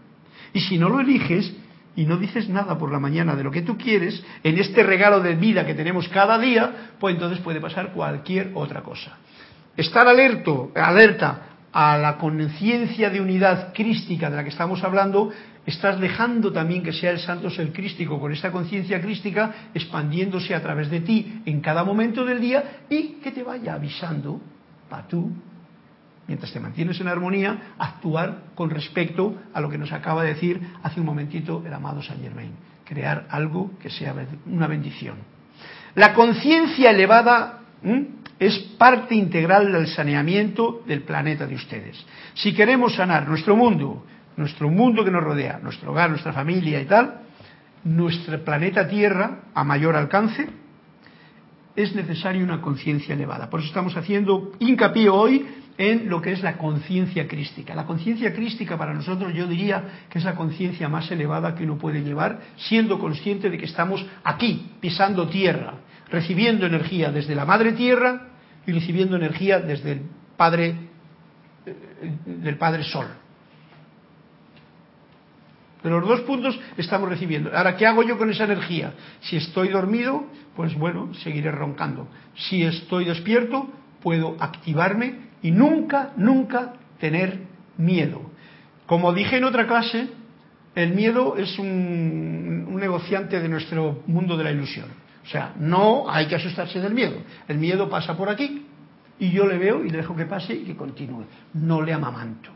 Y si no lo eliges y no dices nada por la mañana de lo que tú quieres, en este regalo de vida que tenemos cada día, pues entonces puede pasar cualquier otra cosa. Estar alerto, alerta a la conciencia de unidad crística de la que estamos hablando, estás dejando también que sea el santo ser crístico con esta conciencia crística expandiéndose a través de ti en cada momento del día y que te vaya avisando para tú, mientras te mantienes en armonía, actuar con respecto a lo que nos acaba de decir hace un momentito el amado Saint Germain, crear algo que sea una bendición. La conciencia elevada es parte integral del saneamiento del planeta de ustedes. Si queremos sanar nuestro mundo, nuestro mundo que nos rodea, nuestro hogar, nuestra familia y tal, nuestro planeta Tierra a mayor alcance, es necesaria una conciencia elevada. Por eso estamos haciendo hincapié hoy en lo que es la conciencia crística. La conciencia crística para nosotros yo diría que es la conciencia más elevada que uno puede llevar, siendo consciente de que estamos aquí, pisando tierra, recibiendo energía desde la madre tierra y recibiendo energía desde el Padre, eh, del Padre Sol. De los dos puntos estamos recibiendo. Ahora, ¿qué hago yo con esa energía? Si estoy dormido, pues bueno, seguiré roncando. Si estoy despierto, puedo activarme y nunca, nunca tener miedo. Como dije en otra clase, el miedo es un, un negociante de nuestro mundo de la ilusión. O sea, no hay que asustarse del miedo. El miedo pasa por aquí y yo le veo y le dejo que pase y que continúe. No le amamanto,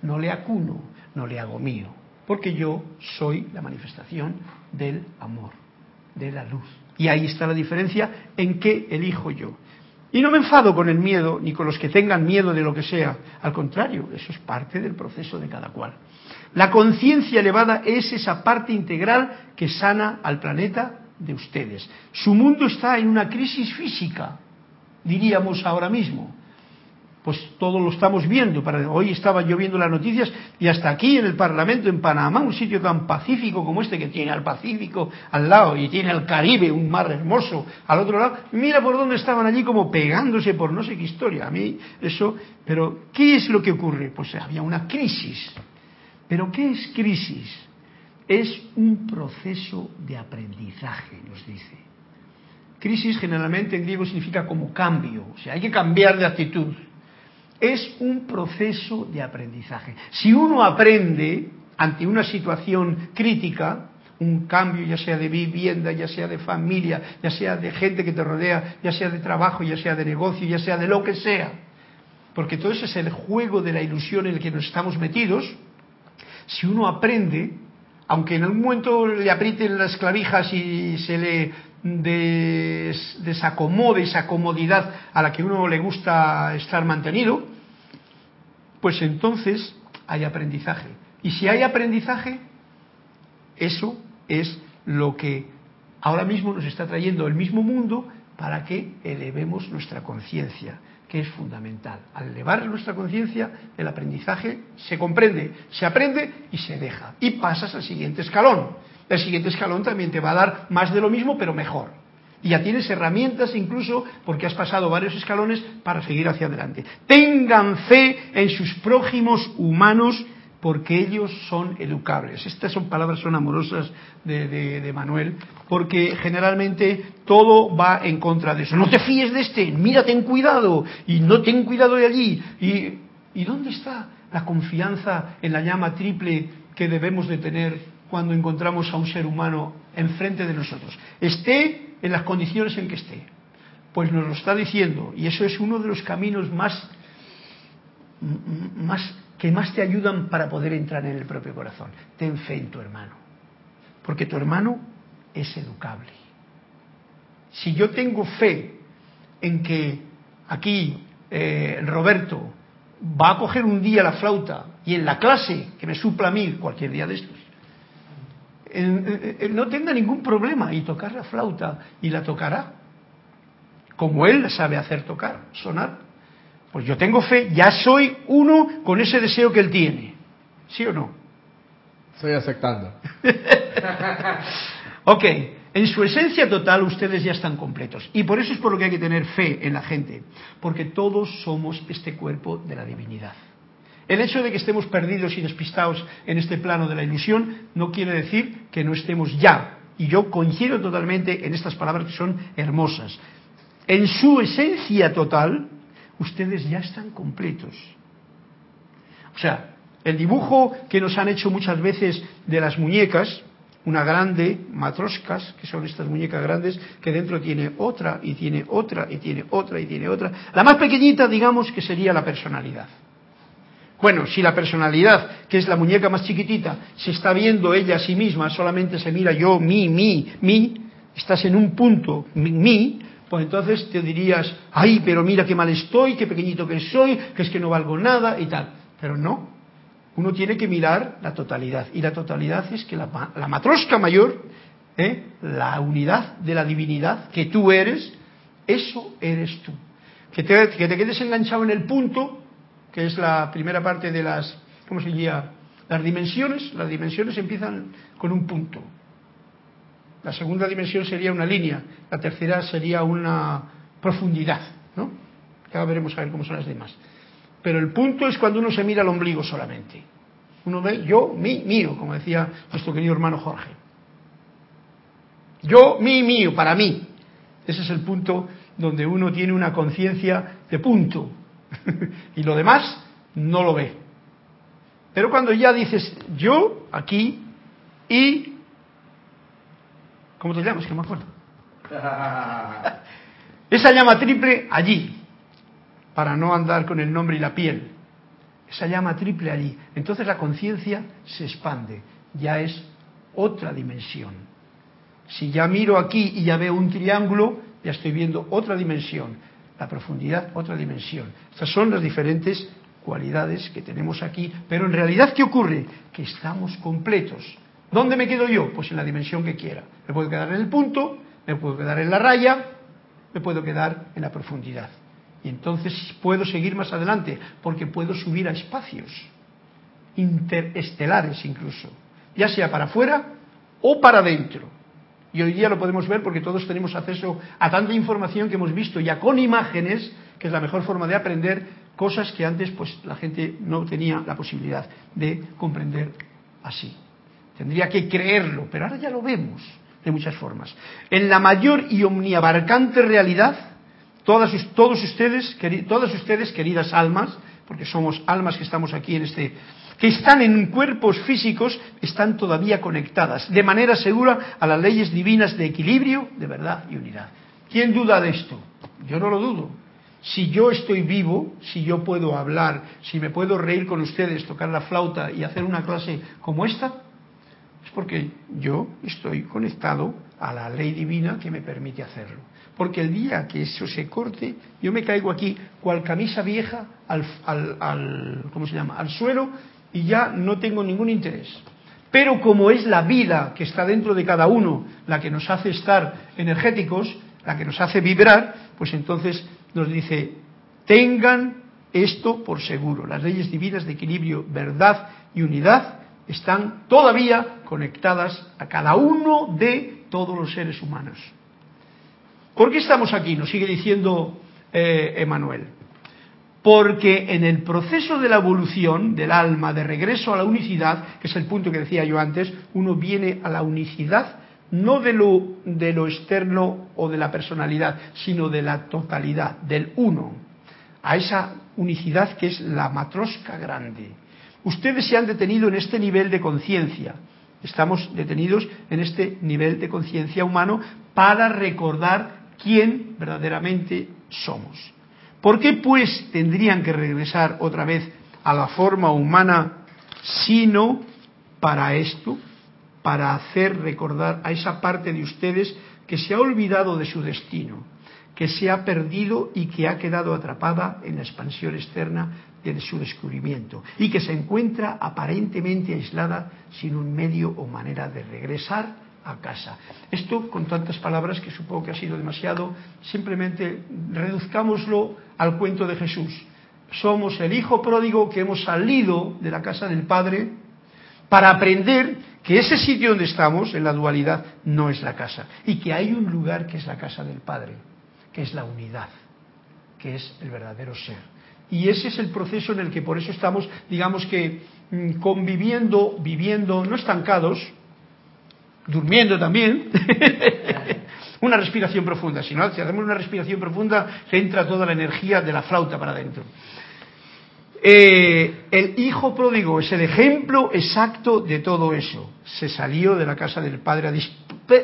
no le acuno, no le hago mío, porque yo soy la manifestación del amor, de la luz. Y ahí está la diferencia en qué elijo yo. Y no me enfado con el miedo ni con los que tengan miedo de lo que sea. Al contrario, eso es parte del proceso de cada cual. La conciencia elevada es esa parte integral que sana al planeta de ustedes. Su mundo está en una crisis física, diríamos ahora mismo. Pues todo lo estamos viendo. Hoy estaba yo viendo las noticias y hasta aquí en el Parlamento, en Panamá, un sitio tan pacífico como este, que tiene al Pacífico al lado y tiene al Caribe, un mar hermoso, al otro lado. Mira por dónde estaban allí como pegándose por no sé qué historia. A mí eso, pero ¿qué es lo que ocurre? Pues había una crisis. ¿Pero qué es crisis? Es un proceso de aprendizaje, nos dice. Crisis generalmente en griego significa como cambio, o sea, hay que cambiar de actitud. Es un proceso de aprendizaje. Si uno aprende ante una situación crítica, un cambio ya sea de vivienda, ya sea de familia, ya sea de gente que te rodea, ya sea de trabajo, ya sea de negocio, ya sea de lo que sea, porque todo eso es el juego de la ilusión en el que nos estamos metidos, si uno aprende, aunque en algún momento le aprieten las clavijas y se le desacomode esa comodidad a la que uno le gusta estar mantenido, pues entonces hay aprendizaje. Y si hay aprendizaje, eso es lo que ahora mismo nos está trayendo el mismo mundo para que elevemos nuestra conciencia que es fundamental. Al elevar nuestra conciencia, el aprendizaje se comprende, se aprende y se deja. Y pasas al siguiente escalón. El siguiente escalón también te va a dar más de lo mismo, pero mejor. Y ya tienes herramientas incluso porque has pasado varios escalones para seguir hacia adelante. Tengan fe en sus prójimos humanos porque ellos son educables. Estas son palabras, son amorosas de, Manuel, porque generalmente todo va en contra de eso. No te fíes de este, mira, ten cuidado, y no ten cuidado de allí. ¿Y, ¿y dónde está la confianza en la llama triple que debemos de tener cuando encontramos a un ser humano enfrente de nosotros? Esté en las condiciones en que esté. Pues nos lo está diciendo, y eso es uno de los caminos más, más que más te ayudan para poder entrar en el propio corazón. Ten fe en tu hermano, porque tu hermano es educable. Si yo tengo fe en que aquí eh, Roberto va a coger un día la flauta y en la clase que me supla a mí cualquier día de estos, no tenga ningún problema y tocar la flauta y la tocará como él sabe hacer tocar, sonar. Pues yo tengo fe, ya soy uno con ese deseo que él tiene. ¿Sí o no? Estoy aceptando. ok, en su esencia total ustedes ya están completos. Y por eso es por lo que hay que tener fe en la gente. Porque todos somos este cuerpo de la divinidad. El hecho de que estemos perdidos y despistados en este plano de la ilusión no quiere decir que no estemos ya. Y yo coincido totalmente en estas palabras que son hermosas. En su esencia total, ustedes ya están completos. O sea, el dibujo que nos han hecho muchas veces de las muñecas, una grande, matroscas, que son estas muñecas grandes, que dentro tiene otra, y tiene otra, y tiene otra, y tiene otra. La más pequeñita, digamos, que sería la personalidad. Bueno, si la personalidad, que es la muñeca más chiquitita, se está viendo ella a sí misma, solamente se mira yo, mi, mi, mi, estás en un punto, mi, pues entonces te dirías, ay, pero mira qué mal estoy, qué pequeñito que soy, que es que no valgo nada y tal. Pero no, uno tiene que mirar la totalidad. Y la totalidad es que la, matrosca mayor, ¿eh? la unidad de la divinidad que tú eres, eso eres tú. Que te, que te quedes enganchado en el punto, que es la primera parte de las, ¿cómo se? Las dimensiones, las dimensiones empiezan con un punto. La segunda dimensión sería una línea, la tercera sería una profundidad, ¿no? Ya veremos a ver cómo son las demás. Pero el punto es cuando uno se mira al ombligo solamente. Uno ve yo, mi, mío, como decía nuestro querido hermano Jorge. Yo, mi, mío, para mí. Ese es el punto donde uno tiene una conciencia de punto. y lo demás no lo ve. Pero cuando ya dices yo aquí y ¿Cómo te llamas? Que me acuerdo. Esa llama triple allí, para no andar con el nombre y la piel. Esa llama triple allí. Entonces la conciencia se expande, ya es otra dimensión. Si ya miro aquí y ya veo un triángulo, ya estoy viendo otra dimensión. La profundidad, otra dimensión. Estas son las diferentes cualidades que tenemos aquí. Pero en realidad, ¿qué ocurre? Que estamos completos. ¿Dónde me quedo yo? Pues en la dimensión que quiera. Me puedo quedar en el punto, me puedo quedar en la raya, me puedo quedar en la profundidad. Y entonces puedo seguir más adelante, porque puedo subir a espacios interestelares incluso, ya sea para afuera o para adentro. Y hoy día lo podemos ver porque todos tenemos acceso a tanta información que hemos visto ya con imágenes, que es la mejor forma de aprender cosas que antes pues la gente no tenía la posibilidad de comprender así. Tendría que creerlo, pero ahora ya lo vemos de muchas formas. En la mayor y omniabarcante realidad, todas, todos ustedes, todas ustedes, queridas almas, porque somos almas que estamos aquí en este, que están en cuerpos físicos, están todavía conectadas de manera segura a las leyes divinas de equilibrio, de verdad y unidad. ¿Quién duda de esto? Yo no lo dudo. Si yo estoy vivo, si yo puedo hablar, si me puedo reír con ustedes, tocar la flauta y hacer una clase como esta, es porque yo estoy conectado a la ley divina que me permite hacerlo. Porque el día que eso se corte, yo me caigo aquí cual camisa vieja al, al, ¿cómo se llama? al suelo y ya no tengo ningún interés. Pero como es la vida que está dentro de cada uno la que nos hace estar energéticos, la que nos hace vibrar, pues entonces nos dice, tengan esto por seguro, las leyes divinas de equilibrio, verdad y unidad están todavía conectadas a cada uno de todos los seres humanos. ¿Por qué estamos aquí? Nos sigue diciendo eh, Emanuel. Porque en el proceso de la evolución del alma, de regreso a la unicidad, que es el punto que decía yo antes, uno viene a la unicidad no de lo, de lo externo o de la personalidad, sino de la totalidad, del uno, a esa unicidad que es la matrosca grande Ustedes se han detenido en este nivel de conciencia. Estamos detenidos en este nivel de conciencia humano para recordar quién verdaderamente somos. ¿Por qué pues tendrían que regresar otra vez a la forma humana sino para esto, para hacer recordar a esa parte de ustedes que se ha olvidado de su destino, que se ha perdido y que ha quedado atrapada en la expansión externa de su descubrimiento y que se encuentra aparentemente aislada sin un medio o manera de regresar a casa. Esto con tantas palabras que supongo que ha sido demasiado, simplemente reduzcámoslo al cuento de Jesús. Somos el hijo pródigo que hemos salido de la casa del Padre para aprender que ese sitio donde estamos, en la dualidad, no es la casa y que hay un lugar que es la casa del Padre, que es la unidad, que es el verdadero ser. Y ese es el proceso en el que por eso estamos, digamos que, mm, conviviendo, viviendo, no estancados, durmiendo también. una respiración profunda. Si no, si hacemos una respiración profunda, se entra toda la energía de la flauta para adentro. Eh, el hijo pródigo es el ejemplo exacto de todo eso. Se salió de la casa del padre a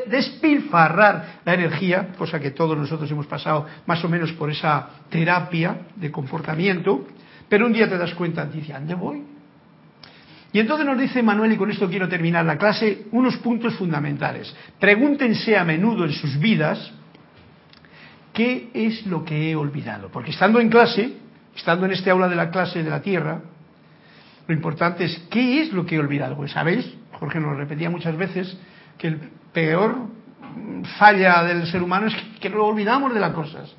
despilfarrar la energía, cosa que todos nosotros hemos pasado más o menos por esa terapia de comportamiento, pero un día te das cuenta, dice, ¿dónde voy? Y entonces nos dice Manuel, y con esto quiero terminar la clase, unos puntos fundamentales. Pregúntense a menudo en sus vidas qué es lo que he olvidado. Porque estando en clase, estando en este aula de la clase de la Tierra, lo importante es qué es lo que he olvidado. Pues sabéis, Jorge nos lo repetía muchas veces, que el peor falla del ser humano es que no olvidamos de las cosas.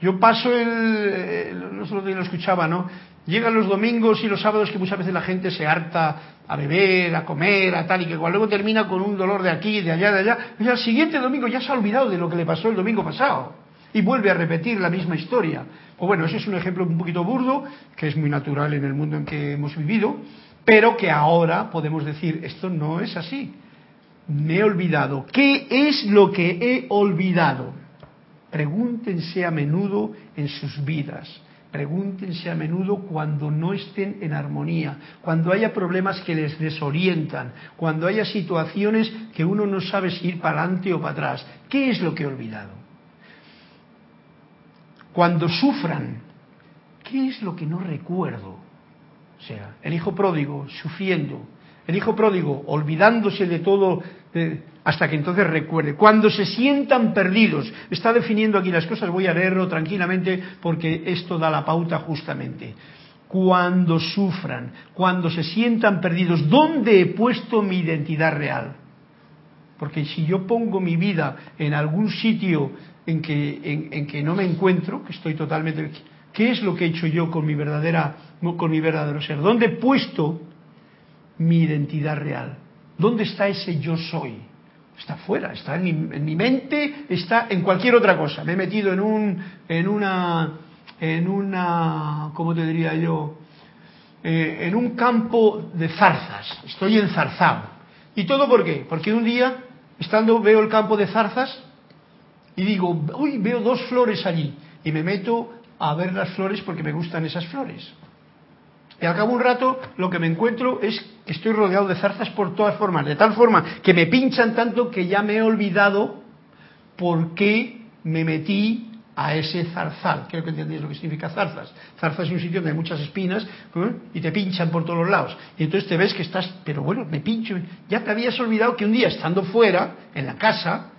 Yo paso el, solo lo escuchaba, ¿no? Llegan los domingos y los sábados que muchas veces la gente se harta a beber, a comer, a tal y que luego termina con un dolor de aquí, de allá, de allá. Y al siguiente domingo ya se ha olvidado de lo que le pasó el domingo pasado y vuelve a repetir la misma historia. O bueno, ese es un ejemplo un poquito burdo, que es muy natural en el mundo en que hemos vivido, pero que ahora podemos decir, esto no es así. Me he olvidado. ¿Qué es lo que he olvidado? Pregúntense a menudo en sus vidas Pregúntense a menudo cuando no estén en armonía, cuando haya problemas que les desorientan, cuando haya situaciones que uno no sabe si ir para adelante o para atrás. ¿Qué es lo que he olvidado? Cuando sufran, ¿qué es lo que no recuerdo? O sea, el hijo pródigo sufriendo, el hijo pródigo olvidándose de todo, hasta que entonces recuerde. Cuando se sientan perdidos, está definiendo aquí las cosas, voy a leerlo tranquilamente porque esto da la pauta justamente. Cuando sufran, cuando se sientan perdidos, ¿dónde he puesto mi identidad real? Porque si yo pongo mi vida en algún sitio en que, en, que no me encuentro, que estoy totalmente... ¿Qué es lo que he hecho yo con mi, verdadera, con mi verdadero ser? ¿Dónde he puesto mi identidad real? ¿Dónde está ese yo soy? Está fuera, está en mi, mente, está en cualquier otra cosa. Me he metido en un, en una, en una, ¿cómo te diría yo? Eh, en un campo de zarzas. Estoy enzarzado. ¿Y todo por qué? Porque un día, estando, veo el campo de zarzas y digo, uy, veo dos flores allí. Y me meto a ver las flores porque me gustan esas flores. Y al cabo un rato lo que me encuentro es que estoy rodeado de zarzas por todas formas, de tal forma que me pinchan tanto que ya me he olvidado por qué me metí a ese zarzal. Creo que entendéis lo que significa zarzas. Zarzas es un sitio donde hay muchas espinas ¿eh? y te pinchan por todos los lados. Y entonces te ves que estás, pero bueno, me pincho. Ya te habías olvidado que un día estando fuera, en la casa,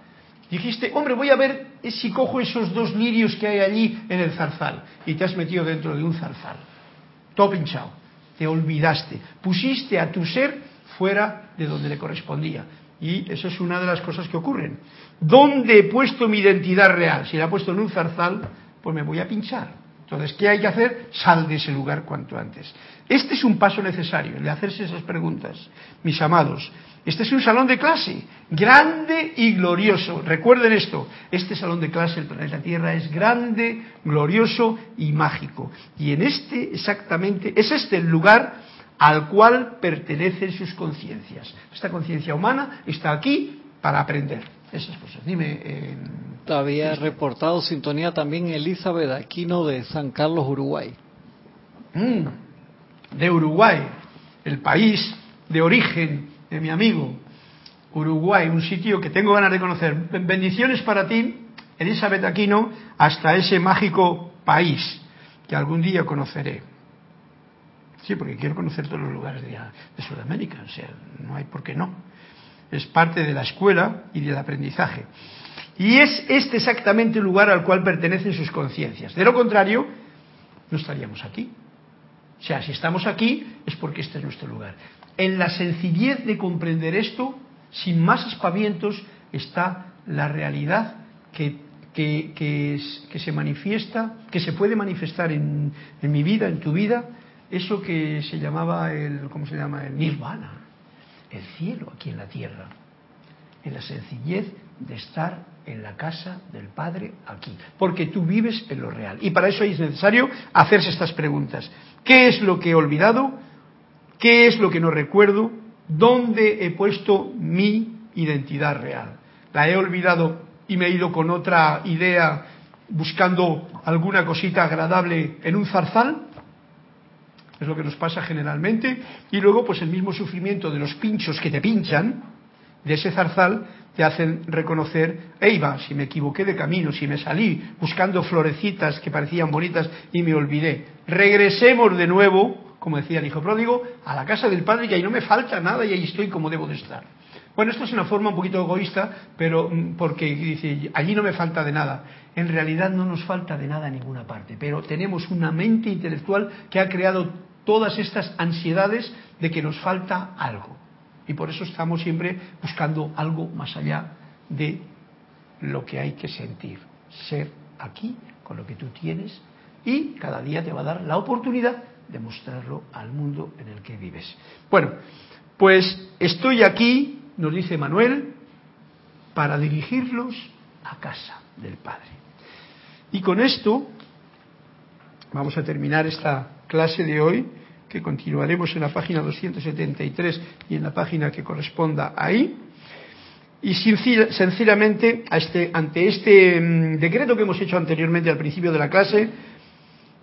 dijiste, hombre, voy a ver si cojo esos dos lirios que hay allí en el zarzal. Y te has metido dentro de un zarzal todo pinchado. Te olvidaste. Pusiste a tu ser fuera de donde le correspondía. Y eso es una de las cosas que ocurren. ¿Dónde he puesto mi identidad real? Si la he puesto en un zarzal, pues me voy a pinchar. Entonces, ¿qué hay que hacer? Sal de ese lugar cuanto antes. Este es un paso necesario, el de hacerse esas preguntas. Mis amados, este es un salón de clase, grande y glorioso. Recuerden esto, este salón de clase, el planeta Tierra, es grande, glorioso y mágico. Y en este exactamente, es este el lugar al cual pertenecen sus conciencias. Esta conciencia humana está aquí para aprender esas cosas. Dime. Eh, Había reportado sintonía también Elizabeth Aquino de San Carlos, Uruguay. Mm, de Uruguay, el país de origen de mi amigo, Uruguay, un sitio que tengo ganas de conocer. Bendiciones para ti, Elizabeth Aquino, hasta ese mágico país que algún día conoceré. Sí, porque quiero conocer todos los lugares de, de Sudamérica, o sea, no hay por qué no. Es parte de la escuela y del aprendizaje. Y es este exactamente el lugar al cual pertenecen sus conciencias. De lo contrario, no estaríamos aquí. O sea, si estamos aquí es porque este es nuestro lugar. En la sencillez de comprender esto, sin más aspavientos, está la realidad que, que, que, se manifiesta, que se puede manifestar en, en, mi vida, en tu vida, eso que se llamaba el, ¿cómo se llama? El nirvana, el cielo aquí en la tierra, en la sencillez de estar en la casa del Padre aquí, porque tú vives en lo real. Y para eso es necesario hacerse estas preguntas. ¿Qué es lo que he olvidado? ¿Qué es lo que no recuerdo? ¿Dónde he puesto mi identidad real? ¿La he olvidado y me he ido con otra idea buscando alguna cosita agradable en un zarzal? Es lo que nos pasa generalmente. Y luego, pues el mismo sufrimiento de los pinchos que te pinchan, de ese zarzal, te hacen reconocer, Eiva, si me equivoqué de camino, si me salí buscando florecitas que parecían bonitas y me olvidé. Regresemos de nuevo, como decía el hijo pródigo, a la casa del padre y ahí no me falta nada y ahí estoy como debo de estar. Bueno, esto es una forma un poquito egoísta, pero mm, porque dice, allí no me falta de nada. En realidad no nos falta de nada en ninguna parte, pero tenemos una mente intelectual que ha creado todas estas ansiedades de que nos falta algo. Y por eso estamos siempre buscando algo más allá de lo que hay que sentir. Ser aquí con lo que tú tienes y cada día te va a dar la oportunidad de mostrarlo al mundo en el que vives. Bueno, pues estoy aquí, nos dice Manuel, para dirigirlos a casa del Padre. Y con esto vamos a terminar esta clase de hoy que continuaremos en la página 273 y en la página que corresponda ahí. Y sencillamente, este, ante este mm, decreto que hemos hecho anteriormente al principio de la clase,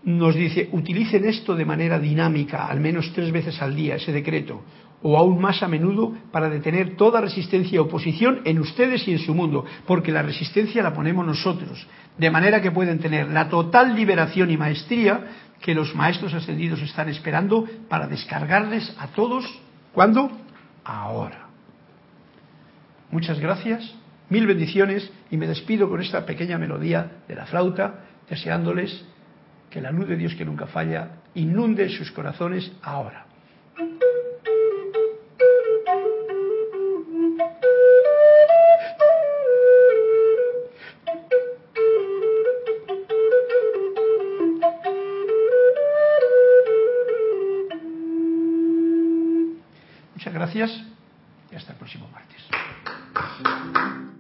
nos dice, utilicen esto de manera dinámica, al menos tres veces al día, ese decreto, o aún más a menudo para detener toda resistencia y oposición en ustedes y en su mundo, porque la resistencia la ponemos nosotros, de manera que pueden tener la total liberación y maestría que los maestros ascendidos están esperando para descargarles a todos. ¿Cuándo? Ahora. Muchas gracias, mil bendiciones y me despido con esta pequeña melodía de la flauta, deseándoles que la luz de Dios que nunca falla inunde sus corazones ahora. Gracias